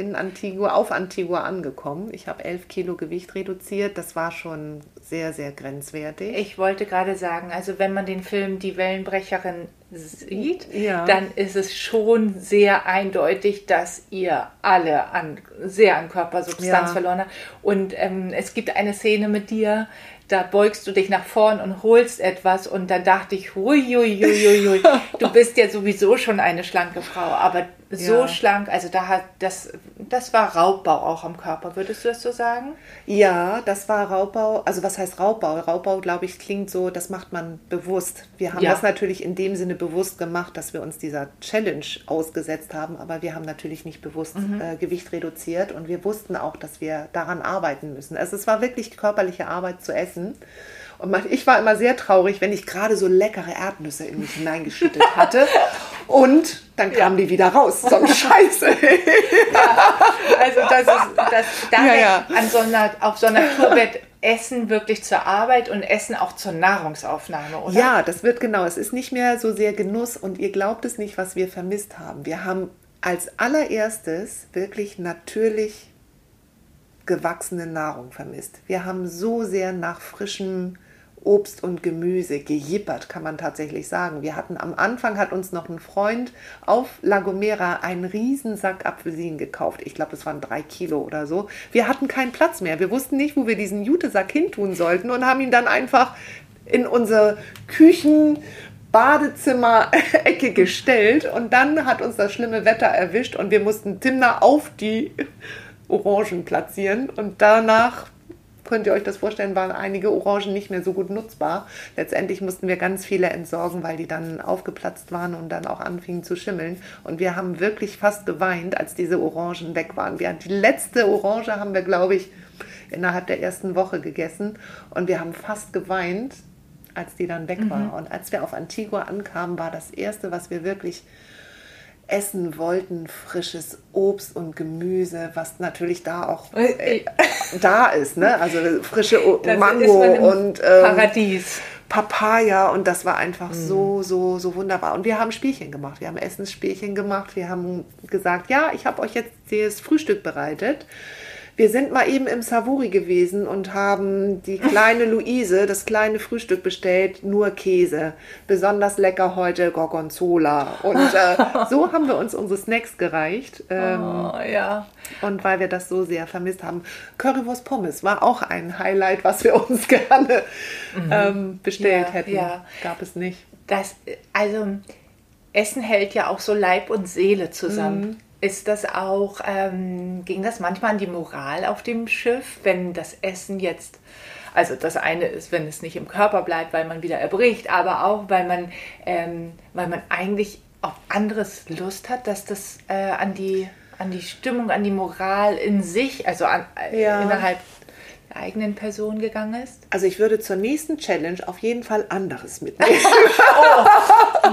in Antigua, auf Antigua angekommen. Ich habe elf Kilo Gewicht reduziert. Das war schon sehr, sehr grenzwertig. Ich wollte gerade sagen, also wenn man den Film Die Wellenbrecherin sieht, ja. dann ist es schon sehr eindeutig, dass ihr alle an, sehr an Körpersubstanz ja. verloren habt. Und ähm, es gibt eine Szene mit dir, da beugst du dich nach vorn und holst etwas und dann dachte ich, hui, hui, hui, hui, du bist ja sowieso schon eine schlanke Frau, aber so ja. schlank, also da hat das, das war Raubbau auch am Körper, würdest du das so sagen? Ja, das war Raubbau, also was heißt Raubbau? Raubbau, glaube ich, klingt so, das macht man bewusst. Wir haben ja. das natürlich in dem Sinne bewusst gemacht, dass wir uns dieser Challenge ausgesetzt haben, aber wir haben natürlich nicht bewusst mhm. äh, Gewicht reduziert und wir wussten auch, dass wir daran arbeiten müssen. Also es war wirklich körperliche Arbeit zu essen. Und ich war immer sehr traurig, wenn ich gerade so leckere Erdnüsse in mich hineingeschüttet hatte. Und dann kamen ja. die wieder raus. So eine Scheiße. ja, also das ist, das, daher ja, An so einer, auf so einer Tour wird Essen wirklich zur Arbeit und Essen auch zur Nahrungsaufnahme, oder? Ja, das wird genau. Es ist nicht mehr so sehr Genuss und ihr glaubt es nicht, was wir vermisst haben. Wir haben als allererstes wirklich natürlich gewachsene Nahrung vermisst. Wir haben so sehr nach frischem Obst und Gemüse gejippert, kann man tatsächlich sagen. Wir hatten am Anfang hat uns noch ein Freund auf La Gomera einen riesen Sack Apfelsinen gekauft. Ich glaube, es waren drei Kilo oder so. Wir hatten keinen Platz mehr. Wir wussten nicht, wo wir diesen Jutesack hintun sollten und haben ihn dann einfach in unsere Küchen Badezimmer-Ecke gestellt und dann hat uns das schlimme Wetter erwischt und wir mussten Timna auf die Orangen platzieren und danach könnt ihr euch das vorstellen, waren einige Orangen nicht mehr so gut nutzbar. Letztendlich mussten wir ganz viele entsorgen, weil die dann aufgeplatzt waren und dann auch anfingen zu schimmeln. Und wir haben wirklich fast geweint, als diese Orangen weg waren. Wir, die letzte Orange haben wir, glaube ich, innerhalb der ersten Woche gegessen und wir haben fast geweint, als die dann weg war. Mhm. Und als wir auf Antigua ankamen, war das Erste, was wir wirklich essen wollten, frisches Obst und Gemüse, was natürlich da auch äh, da ist. Ne? Also frische o Mango und ähm, Paradies. Papaya und das war einfach mhm. so, so, so wunderbar. Und wir haben Spielchen gemacht. Wir haben Essensspielchen gemacht. Wir haben gesagt, ja, ich habe euch jetzt das Frühstück bereitet. Wir sind mal eben im Savuri gewesen und haben die kleine Luise, das kleine Frühstück bestellt, nur Käse. Besonders lecker heute Gorgonzola. Und äh, so haben wir uns unsere Snacks gereicht. Ähm, oh, ja. Und weil wir das so sehr vermisst haben. Currywurst Pommes war auch ein Highlight, was wir uns gerne mhm. ähm, bestellt ja, hätten. Ja. Gab es nicht. Das, also Essen hält ja auch so Leib und Seele zusammen. Mhm. Ist das auch, ähm, ging das manchmal an die Moral auf dem Schiff, wenn das Essen jetzt, also das eine ist, wenn es nicht im Körper bleibt, weil man wieder erbricht, aber auch, weil man, ähm, weil man eigentlich auf anderes Lust hat, dass das äh, an die an die Stimmung, an die Moral in sich, also an, ja. innerhalb eigenen Person gegangen ist? Also ich würde zur nächsten Challenge auf jeden Fall anderes mitnehmen. oh,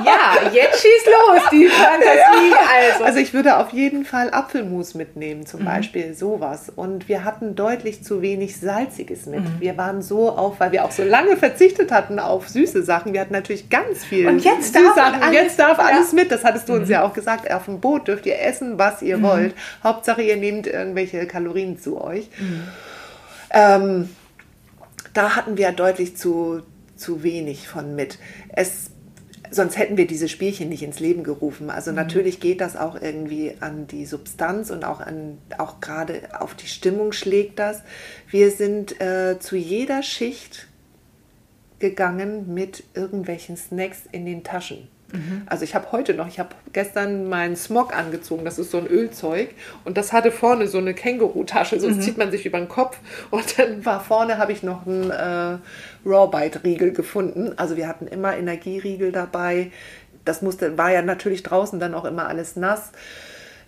ja, jetzt schieß los, die Fantasie. Ja. Also. also ich würde auf jeden Fall Apfelmus mitnehmen, zum mhm. Beispiel sowas. Und wir hatten deutlich zu wenig Salziges mit. Mhm. Wir waren so auf, weil wir auch so lange verzichtet hatten auf süße Sachen. Wir hatten natürlich ganz viel Und jetzt darf, Sachen. Alles, jetzt darf alles mit. Das hattest du mhm. uns ja auch gesagt. Auf dem Boot dürft ihr essen, was ihr mhm. wollt. Hauptsache ihr nehmt irgendwelche Kalorien zu euch. Ähm, da hatten wir deutlich zu, zu wenig von mit. Es, sonst hätten wir diese Spielchen nicht ins Leben gerufen. Also mhm. natürlich geht das auch irgendwie an die Substanz und auch an auch gerade auf die Stimmung schlägt das. Wir sind äh, zu jeder Schicht gegangen mit irgendwelchen Snacks in den Taschen. Mhm. Also ich habe heute noch, ich habe gestern meinen Smog angezogen, das ist so ein Ölzeug und das hatte vorne so eine Känguru-Tasche, so mhm. zieht man sich über den Kopf und dann war vorne, habe ich noch einen äh, Raw-Bite-Riegel gefunden. Also wir hatten immer Energieriegel dabei, das musste, war ja natürlich draußen dann auch immer alles nass.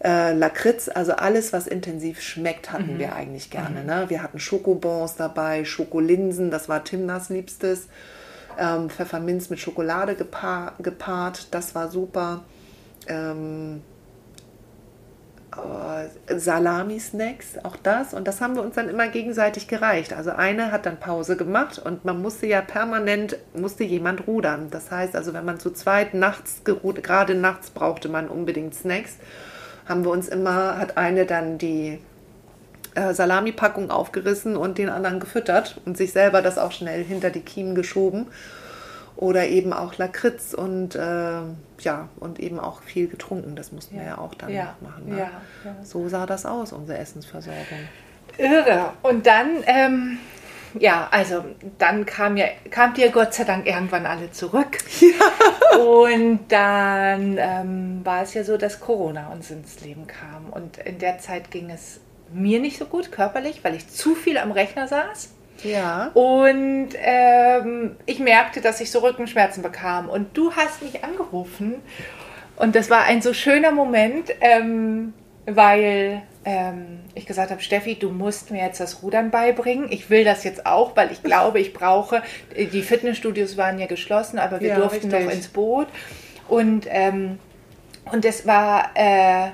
Äh, Lakritz, also alles, was intensiv schmeckt, hatten mhm. wir eigentlich gerne. Mhm. Ne? Wir hatten Schokobons dabei, Schokolinsen, das war Timnas Liebstes ähm, Pfefferminz mit Schokolade gepaar, gepaart. Das war super. Ähm, äh, Salami-Snacks, auch das. Und das haben wir uns dann immer gegenseitig gereicht. Also eine hat dann Pause gemacht und man musste ja permanent, musste jemand rudern. Das heißt also, wenn man zu zweit nachts, gerade nachts brauchte man unbedingt Snacks, haben wir uns immer, hat eine dann die äh, Salami-Packung aufgerissen und den anderen gefüttert und sich selber das auch schnell hinter die Kiemen geschoben. Oder eben auch Lakritz und äh, ja, und eben auch viel getrunken. Das mussten ja. wir ja auch dann ja. machen. Ne? Ja. So sah das aus, unsere Essensversorgung. Irre. Und dann, ähm, ja, also dann kam ja, kamt ihr Gott sei Dank irgendwann alle zurück. Ja. Und dann ähm, war es ja so, dass Corona uns ins Leben kam. Und in der Zeit ging es mir nicht so gut körperlich, weil ich zu viel am Rechner saß. Ja. Und ähm, ich merkte, dass ich so Rückenschmerzen bekam. Und du hast mich angerufen. Und das war ein so schöner Moment, ähm, weil ähm, ich gesagt habe, Steffi, du musst mir jetzt das Rudern beibringen. Ich will das jetzt auch, weil ich glaube, ich brauche, die Fitnessstudios waren ja geschlossen, aber wir ja, durften richtig. noch ins Boot. Und ähm, Und es war... Äh,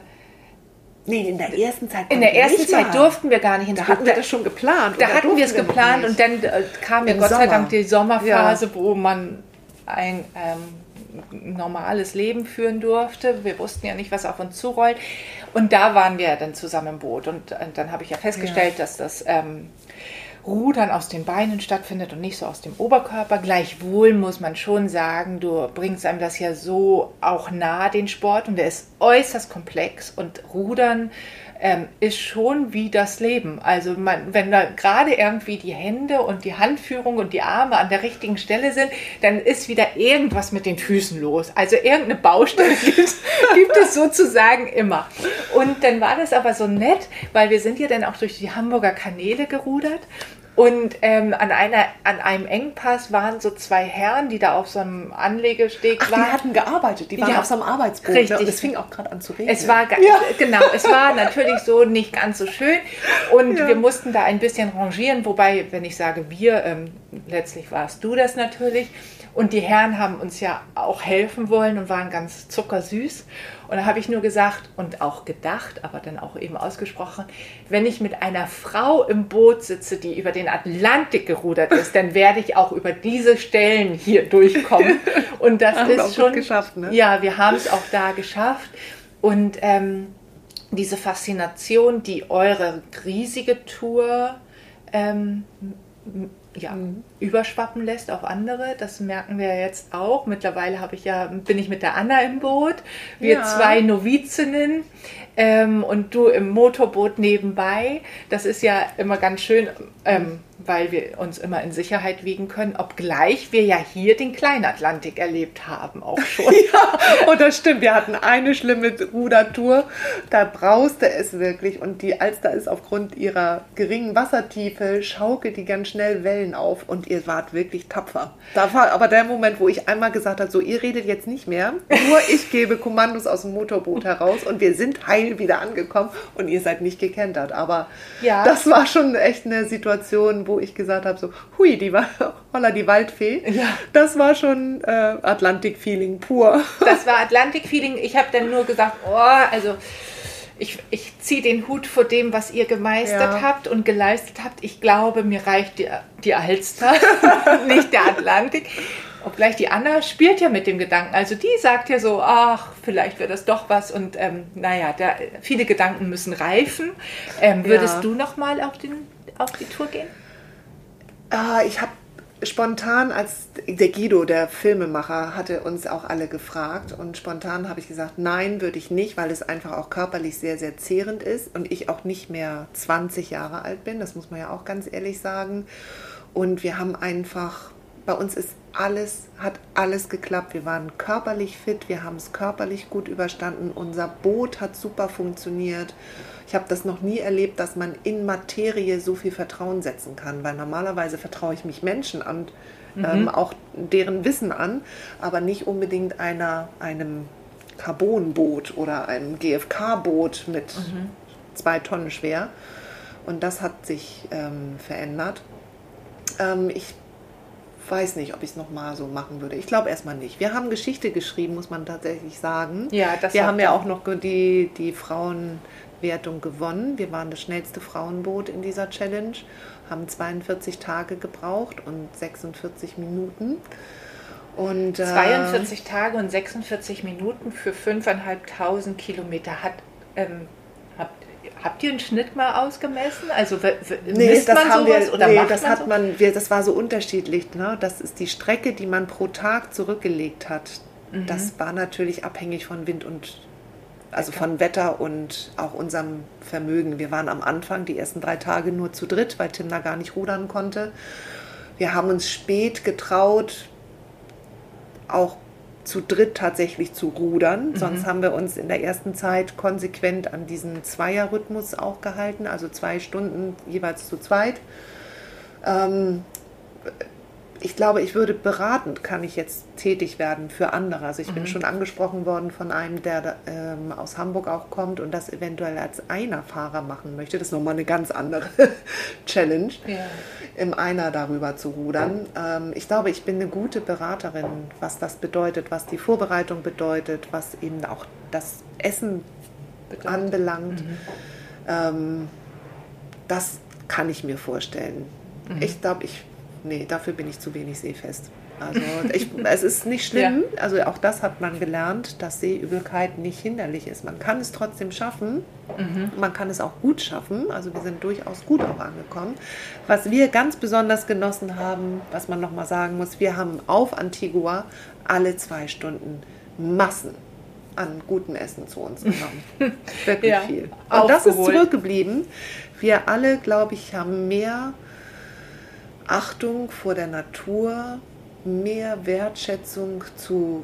Nee, in der ersten Zeit. In der ersten Zeit mal. durften wir gar nicht ins Da hatten wir das schon geplant. Da hatten wir es geplant und dann äh, kam ja Gott sei Sommer. Dank die Sommerphase, wo man ein ähm, normales Leben führen durfte. Wir wussten ja nicht, was auf uns zurollt. Und da waren wir dann zusammen im Boot. Und, äh, dann habe ich ja festgestellt, dass das ähm, Rudern aus den Beinen stattfindet und nicht so aus dem Oberkörper. Gleichwohl muss man schon sagen, du bringst einem das ja so auch nahe, den Sport. Und der ist äußerst komplex. Und Rudern ähm, ist schon wie das Leben. Also man, wenn da gerade irgendwie die Hände und die Handführung und die Arme an der richtigen Stelle sind, dann ist wieder irgendwas mit den Füßen los. Also irgendeine Baustelle gibt, gibt es sozusagen immer. Und dann war das aber so nett, weil wir sind ja dann auch durch die Hamburger Kanäle gerudert. Und ähm, an, einer, an einem Engpass waren so zwei Herren, die da auf so einem Anlegesteg Ach, die waren. hatten gearbeitet, die waren Ja. auf so einem Arbeitsboot. Richtig. Und es fing auch gerade an zu regnen. Es war Ja. genau, es war natürlich so nicht ganz so schön und Ja. wir mussten da ein bisschen rangieren, wobei, wenn ich sage wir, ähm, letztlich warst du das natürlich. Und die Herren haben uns ja auch helfen wollen und waren ganz zuckersüß. Und da habe ich nur gesagt und auch gedacht, aber dann auch eben ausgesprochen, wenn ich mit einer Frau im Boot sitze, die über den Atlantik gerudert ist, dann werde ich auch über diese Stellen hier durchkommen. Und das Haben wir auch ist schon geschafft, ne? Ja, wir haben es auch da geschafft. Und ähm, diese Faszination, die eure riesige Tour ähm, ja, Mhm. überschwappen lässt auf andere, das merken wir jetzt auch. Mittlerweile habe ich ja, bin ich mit der Anna im Boot, wir Ja. zwei Novizinnen ähm, und du im Motorboot nebenbei. Das ist ja immer ganz schön, ähm, weil wir uns immer in Sicherheit wiegen können, obgleich wir ja hier den Kleinatlantik erlebt haben auch schon. Ja, und das stimmt. Wir hatten eine schlimme Rudertour. Da brauste es wirklich. Und die Alster ist aufgrund ihrer geringen Wassertiefe, schaukelt die ganz schnell Wellen auf. Und ihr wart wirklich tapfer. Da war aber der Moment, wo ich einmal gesagt habe, so, ihr redet jetzt nicht mehr. Nur ich gebe Kommandos aus dem Motorboot heraus. Und wir sind heil wieder angekommen. Und ihr seid nicht gekentert. Aber Ja. das war schon echt eine Situation, wo ich gesagt habe, so, hui, die war, holla, die Waldfee. Ja. Das war schon äh, Atlantik-Feeling pur. Das war Atlantik-Feeling. Ich habe dann nur gesagt, oh, also ich, ich ziehe den Hut vor dem, was ihr gemeistert Ja. habt und geleistet habt. Ich glaube, mir reicht die, die Alster, nicht der Atlantik. Obgleich die Anna spielt ja mit dem Gedanken. Also die sagt ja so, ach, vielleicht wäre das doch was. Und ähm, naja, da, viele Gedanken müssen reifen. Ähm, würdest Ja. du noch mal auf, den, auf die Tour gehen? Ah, ich habe spontan, als der Guido, der Filmemacher, hatte uns auch alle gefragt und spontan habe ich gesagt, nein, würde ich nicht, weil es einfach auch körperlich sehr, sehr zehrend ist und ich auch nicht mehr 20 Jahre alt bin, das muss man ja auch ganz ehrlich sagen. Und wir haben einfach, bei uns ist alles, hat alles geklappt. Wir waren körperlich fit, wir haben es körperlich gut überstanden, unser Boot hat super funktioniert. Ich habe das noch nie erlebt, dass man in Materie so viel Vertrauen setzen kann, weil normalerweise vertraue ich mich Menschen an, ähm, auch deren Wissen an, aber nicht unbedingt einer, einem Carbonboot oder einem GFK-Boot mit zwei Tonnen schwer. Und das hat sich ähm, verändert. Ähm, ich weiß nicht, ob ich es nochmal so machen würde. Ich glaube erstmal nicht. Wir haben Geschichte geschrieben, muss man tatsächlich sagen. Ja, das Wir haben ja auch noch die, die Frauenwertung gewonnen. Wir waren das schnellste Frauenboot in dieser Challenge, haben 42 Tage gebraucht und 46 Minuten. Und, äh, 42 Tage und 46 Minuten für 5.500 Kilometer. Hat, ähm, habt ihr einen Schnitt mal ausgemessen? Also Nee, misst das man haben sowas wir, oder nee, macht das man hat so? man, wir, das war so unterschiedlich. Ne? Das ist die Strecke, die man pro Tag zurückgelegt hat. Mhm. Das war natürlich abhängig von Wind und also von Wetter und auch unserem Vermögen. Wir waren am Anfang die ersten drei Tage nur zu dritt, weil Tim da gar nicht rudern konnte. Wir haben uns spät getraut, auch zu dritt tatsächlich zu rudern. Sonst haben wir uns in der ersten Zeit konsequent an diesen Zweierrhythmus auch gehalten, also zwei Stunden jeweils zu zweit. Ähm, ich glaube, ich würde beratend, kann ich jetzt tätig werden für andere. Also ich mhm. bin schon angesprochen worden von einem, der ähm, aus Hamburg auch kommt und das eventuell als Einerfahrer machen möchte. Das ist nochmal eine ganz andere Challenge, ja. Im Einer darüber zu rudern. Ähm, ich glaube, ich bin eine gute Beraterin, was das bedeutet, was die Vorbereitung bedeutet, was eben auch das Essen bedeutet. anbelangt. Mhm. Ähm, das kann ich mir vorstellen. Mhm. Ich glaube, ich nee, dafür bin ich zu wenig seefest. Also ich, es ist nicht schlimm, ja. also auch das hat man gelernt, dass Seeübelkeit nicht hinderlich ist. Man kann es trotzdem schaffen, mhm. man kann es auch gut schaffen, also wir sind durchaus gut auch angekommen. Was wir ganz besonders genossen haben, was man nochmal sagen muss, wir haben auf Antigua alle zwei Stunden Massen an gutem Essen zu uns genommen. Wirklich ja, viel. Und das ist zurückgeblieben. Wir alle, glaube ich, haben mehr Achtung vor der Natur, mehr Wertschätzung zu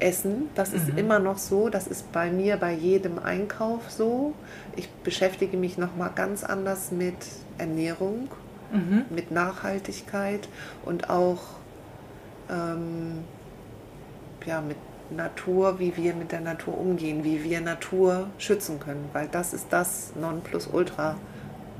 Essen. Das ist mhm. immer noch so. Das ist bei mir bei jedem Einkauf so. Ich beschäftige mich noch mal ganz anders mit Ernährung, mhm. mit Nachhaltigkeit und auch ähm, ja, mit Natur, wie wir mit der Natur umgehen, wie wir Natur schützen können, weil das ist das Nonplusultra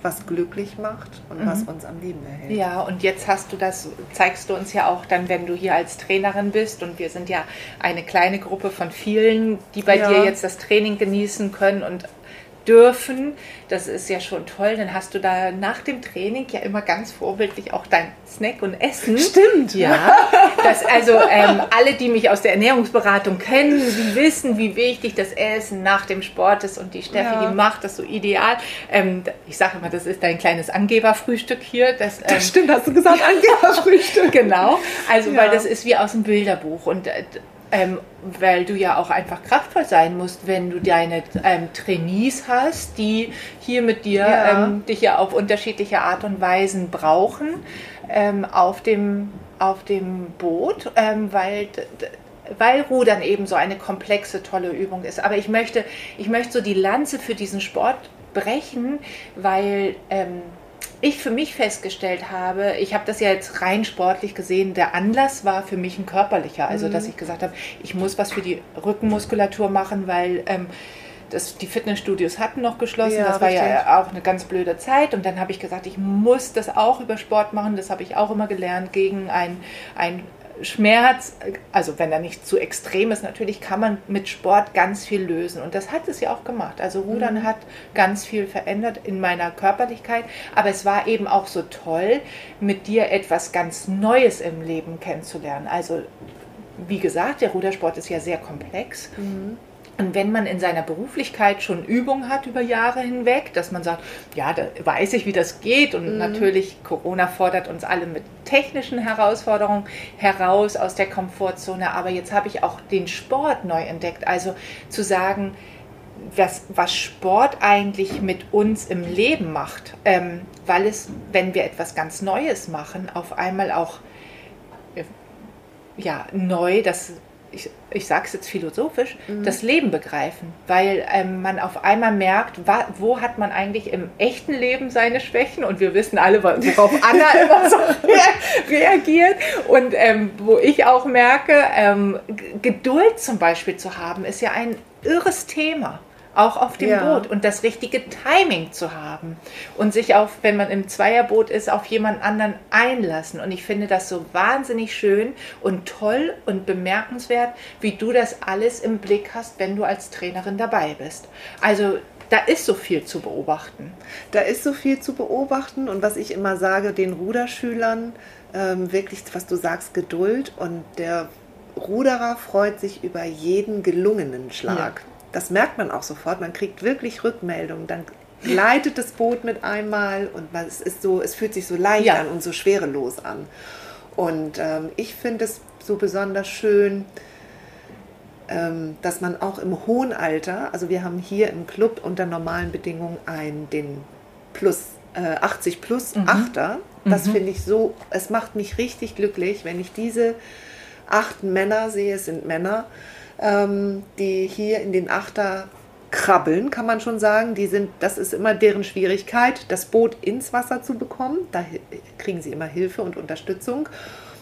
was glücklich macht und mhm. was uns am Leben erhält. Ja, und jetzt hast du das, zeigst du uns ja auch dann, wenn du hier als Trainerin bist und wir sind ja eine kleine Gruppe von vielen, die bei ja. dir jetzt das Training genießen können und dürfen. Das ist ja schon toll. Dann hast du da nach dem Training ja immer ganz vorbildlich auch dein Snack und Essen. Stimmt, ja. Das, also ähm, alle, die mich aus der Ernährungsberatung kennen, die wissen, wie wichtig das Essen nach dem Sport ist. Und die Steffi, ja. die macht das so ideal. Ähm, ich sage immer, das ist dein kleines Angeberfrühstück hier. Das, ähm, das stimmt, hast du gesagt, Angeberfrühstück. genau. Also, ja. weil das ist wie aus dem Bilderbuch. Und äh, ähm, weil du ja auch einfach kraftvoll sein musst, wenn du deine ähm, Trainees hast, die hier mit dir ja. Ähm, dich ja auf unterschiedliche Art und Weisen brauchen ähm, auf, dem, auf dem Boot, ähm, weil weil Rudern eben so eine komplexe, tolle Übung ist. Aber ich möchte, ich möchte so die Lanze für diesen Sport brechen, weil ähm, ich für mich festgestellt habe, ich habe das ja jetzt rein sportlich gesehen, der Anlass war für mich ein körperlicher. Also, mhm. dass ich gesagt habe, ich muss was für die Rückenmuskulatur machen, weil ähm, das, die Fitnessstudios hatten noch geschlossen. Ja, das war richtig. ja auch eine ganz blöde Zeit. Und dann habe ich gesagt, ich muss das auch über Sport machen. Das habe ich auch immer gelernt gegen ein, ein Schmerz, also wenn er nicht zu extrem ist, natürlich kann man mit Sport ganz viel lösen. Und das hat es ja auch gemacht. Also Rudern mhm. hat ganz viel verändert in meiner Körperlichkeit. Aber es war eben auch so toll, mit dir etwas ganz Neues im Leben kennenzulernen. Also wie gesagt, der Rudersport ist ja sehr komplex. Mhm. Und wenn man in seiner Beruflichkeit schon Übung hat über Jahre hinweg, dass man sagt, ja, da weiß ich, wie das geht. Und mhm. natürlich, Corona fordert uns alle mit technischen Herausforderungen heraus aus der Komfortzone. Aber jetzt habe ich auch den Sport neu entdeckt. Also zu sagen, was, was Sport eigentlich mit uns im Leben macht, ähm, weil es, wenn wir etwas ganz Neues machen, auf einmal auch äh, ja, neu, das ich, ich sage es jetzt philosophisch, mhm. das Leben begreifen, weil ähm, man auf einmal merkt, wo hat man eigentlich im echten Leben seine Schwächen? Und wir wissen alle, worauf Anna immer so reagiert. Und ähm, wo ich auch merke, ähm, Geduld zum Beispiel zu haben, ist ja ein irres Thema auch auf dem ja. Boot und das richtige Timing zu haben und sich auf, wenn man im Zweierboot ist, auf jemand anderen einlassen. Und ich finde das so wahnsinnig schön und toll und bemerkenswert, wie du das alles im Blick hast, wenn du als Trainerin dabei bist. Also da ist so viel zu beobachten. Da ist so viel zu beobachten und was ich immer sage, den Ruderschülern, ähm, wirklich, was du sagst, Geduld und der Ruderer freut sich über jeden gelungenen Schlag. Das merkt man auch sofort. Man kriegt wirklich Rückmeldungen. Dann gleitet das Boot mit einmal und es ist so, es fühlt sich so leicht ja. an und so schwerelos an. Und ähm, ich finde es so besonders schön, ähm, dass man auch im hohen Alter, also wir haben hier im Club unter normalen Bedingungen einen, den plus äh, 80 plus mhm. Achter. Das mhm. finde ich so, es macht mich richtig glücklich, wenn ich diese acht Männer sehe, es sind Männer, ähm, die hier in den Achter krabbeln, kann man schon sagen. Die sind, das ist immer deren Schwierigkeit, das Boot ins Wasser zu bekommen. Da kriegen sie immer Hilfe und Unterstützung.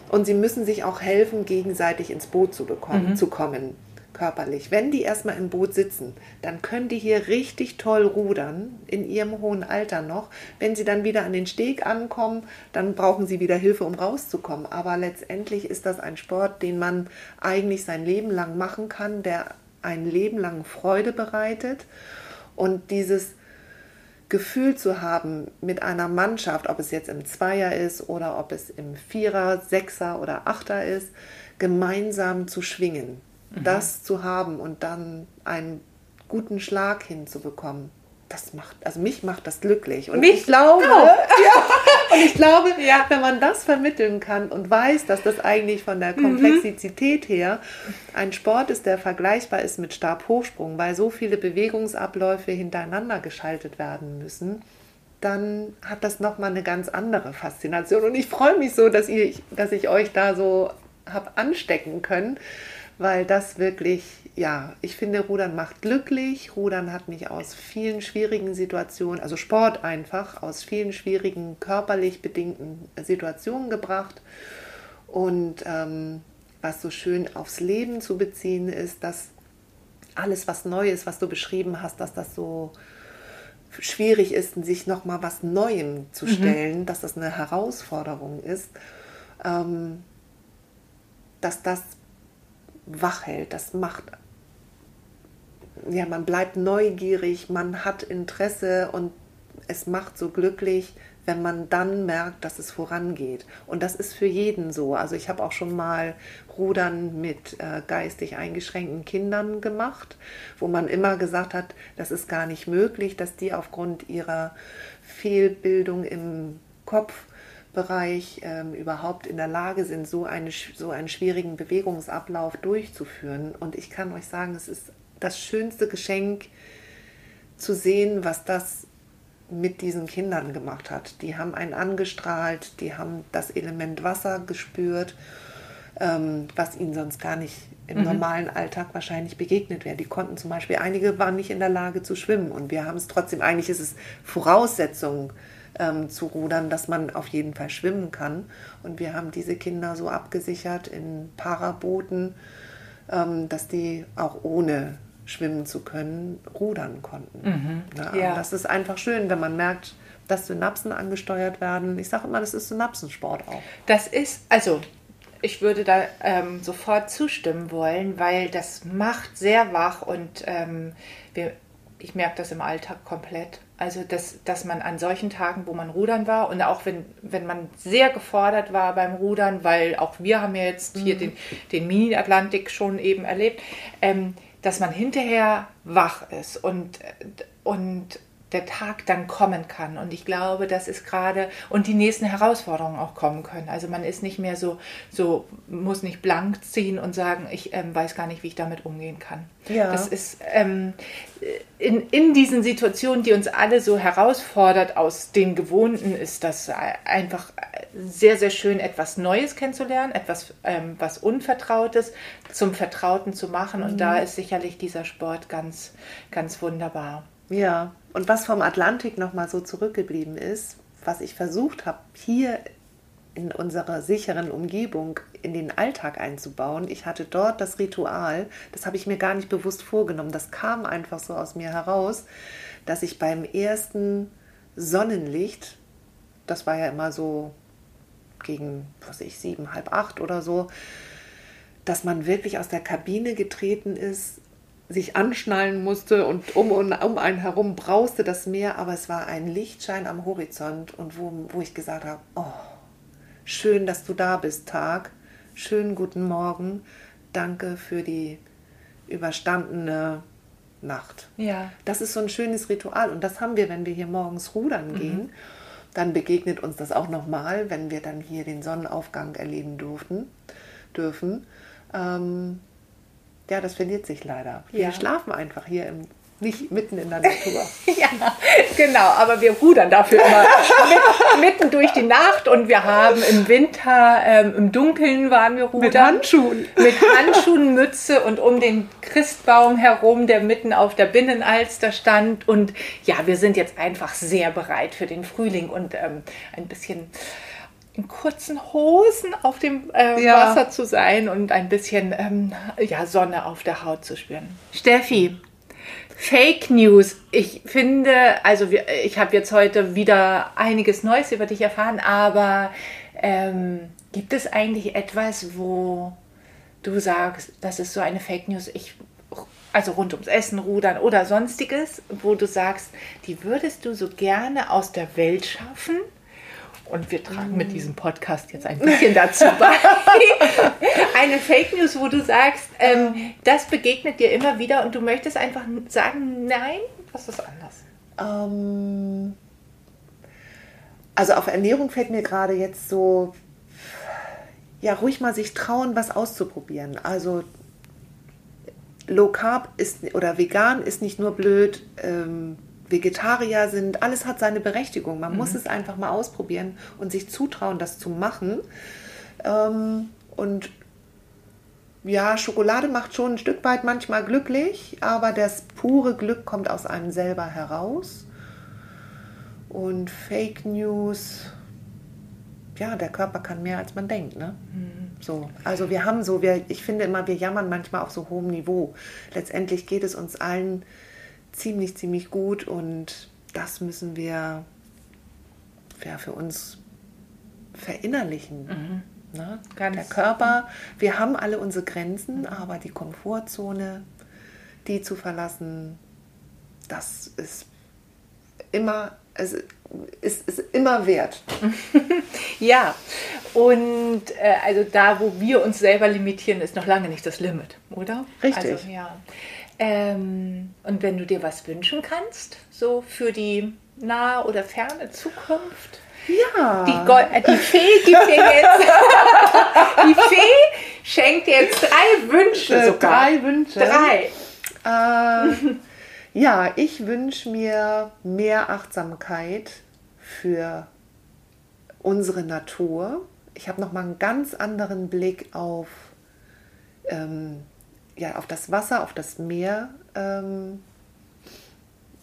Und sie müssen sich auch helfen, gegenseitig ins Boot zu bekommen, mhm. zu kommen körperlich. Wenn die erstmal im Boot sitzen, dann können die hier richtig toll rudern, in ihrem hohen Alter noch. Wenn sie dann wieder an den Steg ankommen, dann brauchen sie wieder Hilfe, um rauszukommen. Aber letztendlich ist das ein Sport, den man eigentlich sein Leben lang machen kann, der ein Leben lang Freude bereitet. Und dieses Gefühl zu haben mit einer Mannschaft, ob es jetzt im Zweier ist oder ob es im Vierer, Sechser oder Achter ist, gemeinsam zu schwingen mhm. das zu haben und dann einen guten Schlag hinzubekommen, das macht, also mich macht das glücklich. Und mich ich glaube, ja, und ich glaube, ja. wenn man das vermitteln kann und weiß, dass das eigentlich von der mhm. Komplexität her ein Sport ist, der vergleichbar ist mit Stabhochsprung, weil so viele Bewegungsabläufe hintereinander geschaltet werden müssen, dann hat das nochmal eine ganz andere Faszination. Und ich freue mich so, dass, ihr, dass ich euch da so habe anstecken können weil das wirklich, ja, ich finde, Rudern macht glücklich. Rudern hat mich aus vielen schwierigen Situationen, also Sport einfach, aus vielen schwierigen körperlich bedingten Situationen gebracht. Und ähm, was so schön aufs Leben zu beziehen ist, dass alles, was neu ist, was du beschrieben hast, dass das so schwierig ist, sich nochmal was Neuem zu mhm. stellen, mhm. dass das eine Herausforderung ist, ähm, dass das wach hält. Das macht, ja, man bleibt neugierig, man hat Interesse und es macht so glücklich, wenn man dann merkt, dass es vorangeht. Und das ist für jeden so. Also ich habe auch schon mal Rudern mit äh, geistig eingeschränkten Kindern gemacht, wo man immer gesagt hat, das ist gar nicht möglich, dass die aufgrund ihrer Fehlbildung im Kopf Bereich ähm, überhaupt in der Lage sind, so, eine, so einen schwierigen Bewegungsablauf durchzuführen. Und ich kann euch sagen, es ist das schönste Geschenk zu sehen, was das mit diesen Kindern gemacht hat. Die haben einen angestrahlt, die haben das Element Wasser gespürt, ähm, was ihnen sonst gar nicht im mhm. normalen Alltag wahrscheinlich begegnet wäre. Die konnten zum Beispiel, einige waren nicht in der Lage zu schwimmen und wir haben es trotzdem, eigentlich ist es Voraussetzung ähm, zu rudern, dass man auf jeden Fall schwimmen kann. Und wir haben diese Kinder so abgesichert in Parabooten, ähm, dass die auch ohne schwimmen zu können, rudern konnten. Mhm. Ja, ja. Das ist einfach schön, wenn man merkt, dass Synapsen angesteuert werden. Ich sage immer, das ist Synapsensport auch. Das ist, also ich würde da ähm, sofort zustimmen wollen, weil das macht sehr wach und ähm, wir, ich merke das im Alltag komplett. Also, dass, dass man an solchen Tagen, wo man rudern war und auch wenn, wenn man sehr gefordert war beim Rudern, weil auch wir haben ja jetzt mhm. hier den, den Mini-Atlantik schon eben erlebt, ähm, dass man hinterher wach ist und, und der Tag dann kommen kann. Und ich glaube, das ist gerade, und die nächsten Herausforderungen auch kommen können. Also man ist nicht mehr so, so muss nicht blank ziehen und sagen, ich ähm, weiß gar nicht, wie ich damit umgehen kann. Ja. Das ist ähm, in, in diesen Situationen, die uns alle so herausfordert aus den Gewohnten, ist das einfach sehr, sehr schön, etwas Neues kennenzulernen, etwas, ähm, was Unvertrautes zum Vertrauten zu machen. Und mhm. da ist sicherlich dieser Sport ganz, ganz wunderbar. Ja, und was vom Atlantik nochmal so zurückgeblieben ist, was ich versucht habe, hier in unserer sicheren Umgebung in den Alltag einzubauen. Ich hatte dort das Ritual, das habe ich mir gar nicht bewusst vorgenommen, das kam einfach so aus mir heraus, dass ich beim ersten Sonnenlicht, das war ja immer so gegen, was ich, sieben, halb acht oder so, dass man wirklich aus der Kabine getreten ist, sich anschnallen musste und um, und um einen herum brauste das Meer, aber es war ein Lichtschein am Horizont und wo, wo ich gesagt habe, oh, schön, dass du da bist, Tag, schönen guten Morgen, danke für die überstandene Nacht. Ja. Das ist so ein schönes Ritual und das haben wir, wenn wir hier morgens rudern mhm. gehen. Dann begegnet uns das auch nochmal, wenn wir dann hier den Sonnenaufgang erleben durften, dürfen. Ähm, ja, das verliert sich leider. Wir ja. schlafen einfach hier im nicht mitten in der Natur. ja, genau, aber wir rudern dafür immer mitten durch die Nacht und wir haben im Winter, ähm, im Dunkeln waren wir rudern. Mit Handschuhen. Mit Handschuhen, Mütze und um den Christbaum herum, der mitten auf der Binnenalster stand. Und ja, wir sind jetzt einfach sehr bereit für den Frühling und ähm, ein bisschen in kurzen Hosen auf dem äh, Ja. Wasser zu sein und ein bisschen ähm, ja, Sonne auf der Haut zu spüren. Steffi, Fake News. Ich finde, also wir, ich habe jetzt heute wieder einiges Neues über dich erfahren, aber ähm, gibt es eigentlich etwas, wo du sagst, das ist so eine Fake News, ich, also rund ums Essen, Rudern oder sonstiges, wo du sagst, die würdest du so gerne aus der Welt schaffen? Und wir tragen mit diesem Podcast jetzt ein bisschen dazu bei. Eine Fake News, wo du sagst, ähm, das begegnet dir immer wieder und du möchtest einfach sagen, nein, was ist anders? Ähm, also auf Ernährung fällt mir gerade jetzt so, ja, ruhig mal sich trauen, was auszuprobieren. Also Low Carb ist oder vegan ist nicht nur blöd, ähm, Vegetarier sind, alles hat seine Berechtigung. Man muss es einfach mal ausprobieren und sich zutrauen, das zu machen. Ähm, und ja, Schokolade macht schon ein Stück weit manchmal glücklich, aber das pure Glück kommt aus einem selber heraus. Und Fake News, ja, der Körper kann mehr, als man denkt, ne? So, also wir haben so, wir, ich finde immer, wir jammern manchmal auf so hohem Niveau. Letztendlich geht es uns allen ziemlich, ziemlich gut und das müssen wir ja, für uns verinnerlichen. Ne? Ganz- Der Körper, wir haben alle unsere Grenzen, aber die Komfortzone, die zu verlassen, das ist immer, es ist, ist immer wert. Ja, und äh, also da, wo wir uns selber limitieren, ist noch lange nicht das Limit, oder? Richtig. Also, ja. Ähm, und wenn du dir was wünschen kannst, so für die nahe oder ferne Zukunft? Ja. Die, Gol äh, die Fee gibt dir jetzt, die Fee schenkt dir jetzt drei Wünsche Äh, sogar. drei Wünsche. Drei. Äh, ja, ich wünsche mir mehr Achtsamkeit für unsere Natur. Ich habe noch mal einen ganz anderen Blick auf, ähm, ja, auf das Wasser, auf das Meer ähm,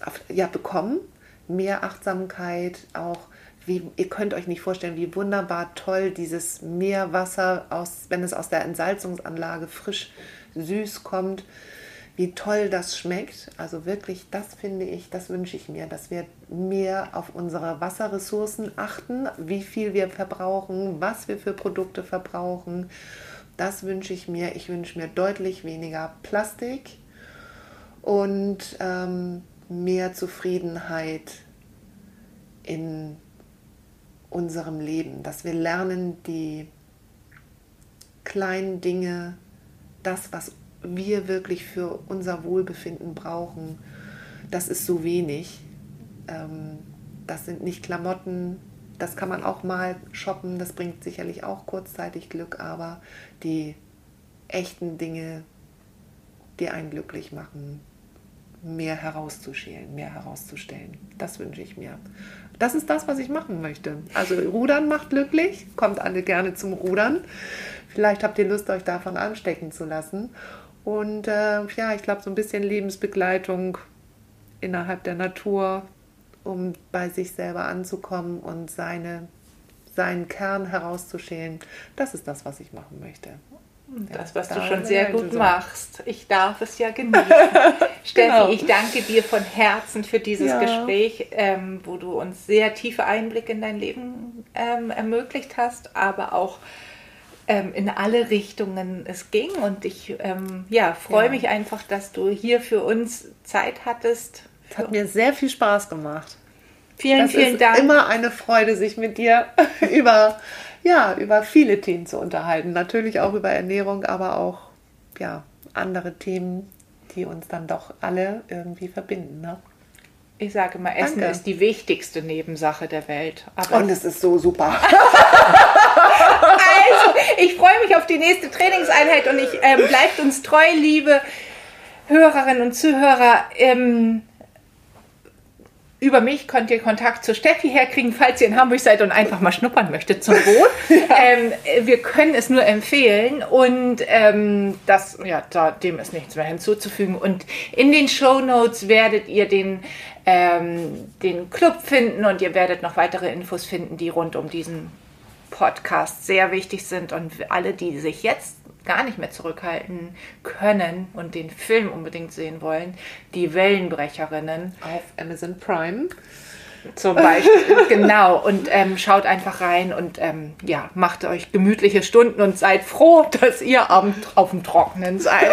auf, ja, bekommen. Mehr Achtsamkeit, auch wie, ihr könnt euch nicht vorstellen, wie wunderbar toll dieses Meerwasser, aus, wenn es aus der Entsalzungsanlage frisch süß kommt, wie toll das schmeckt. Also wirklich, das finde ich, das wünsche ich mir, dass wir mehr auf unsere Wasserressourcen achten, wie viel wir verbrauchen, was wir für Produkte verbrauchen. Das wünsche ich mir. Ich wünsche mir deutlich weniger Plastik und ähm, mehr Zufriedenheit in unserem Leben, dass wir lernen, die kleinen Dinge, das, was wir wirklich für unser Wohlbefinden brauchen, das ist so wenig. Ähm, das sind nicht Klamotten, das kann man auch mal shoppen, das bringt sicherlich auch kurzzeitig Glück, aber die echten Dinge, die einen glücklich machen, mehr herauszuschälen, mehr herauszustellen. Das wünsche ich mir. Das ist das, was ich machen möchte. Also Rudern macht glücklich, kommt alle gerne zum Rudern. Vielleicht habt ihr Lust, euch davon anstecken zu lassen. Und äh, ja, ich glaube, so ein bisschen Lebensbegleitung innerhalb der Natur, um bei sich selber anzukommen und seine, seinen Kern herauszuschälen, das ist das, was ich machen möchte. Das, was du da schon sehr gut so. machst. Ich darf es ja genießen. Steffi, Genau. ich danke dir von Herzen für dieses Ja. Gespräch, ähm, wo du uns sehr tiefe Einblicke in dein Leben ähm, ermöglicht hast, aber auch ähm, in alle Richtungen es ging. Und ich ähm, ja, freue Ja. mich einfach, dass du hier für uns Zeit hattest. Hat mir sehr viel Spaß gemacht. Vielen, Das vielen ist Dank. immer eine Freude, sich mit dir über, ja, über viele Themen zu unterhalten. Natürlich auch über Ernährung, aber auch ja, andere Themen, die uns dann doch alle irgendwie verbinden. Ne? Ich sage mal, Essen Danke. ist die wichtigste Nebensache der Welt. Und es ist so super. Also, ich freue mich auf die nächste Trainingseinheit und ich ähm, bleibt uns treu, liebe Hörerinnen und Zuhörer. Ähm, über mich könnt ihr Kontakt zu Steffi herkriegen, falls ihr in Hamburg seid und einfach mal schnuppern möchtet zum Boot. ähm, wir können es nur empfehlen und ähm, das, ja, da, dem ist nichts mehr hinzuzufügen. Und in den Show Notes werdet ihr den, ähm, den Club finden und ihr werdet noch weitere Infos finden, die rund um diesen Podcasts sehr wichtig sind und alle, die sich jetzt gar nicht mehr zurückhalten können und den Film unbedingt sehen wollen, die Wellenbrecherinnen. Auf Amazon Prime. Zum Beispiel, genau. Und ähm, schaut einfach rein und ähm, ja, macht euch gemütliche Stunden und seid froh, dass ihr auf, auf dem Trockenen seid.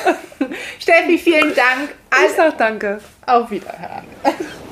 Steffi, vielen Dank. Ich sag danke. Auf Wiederhören.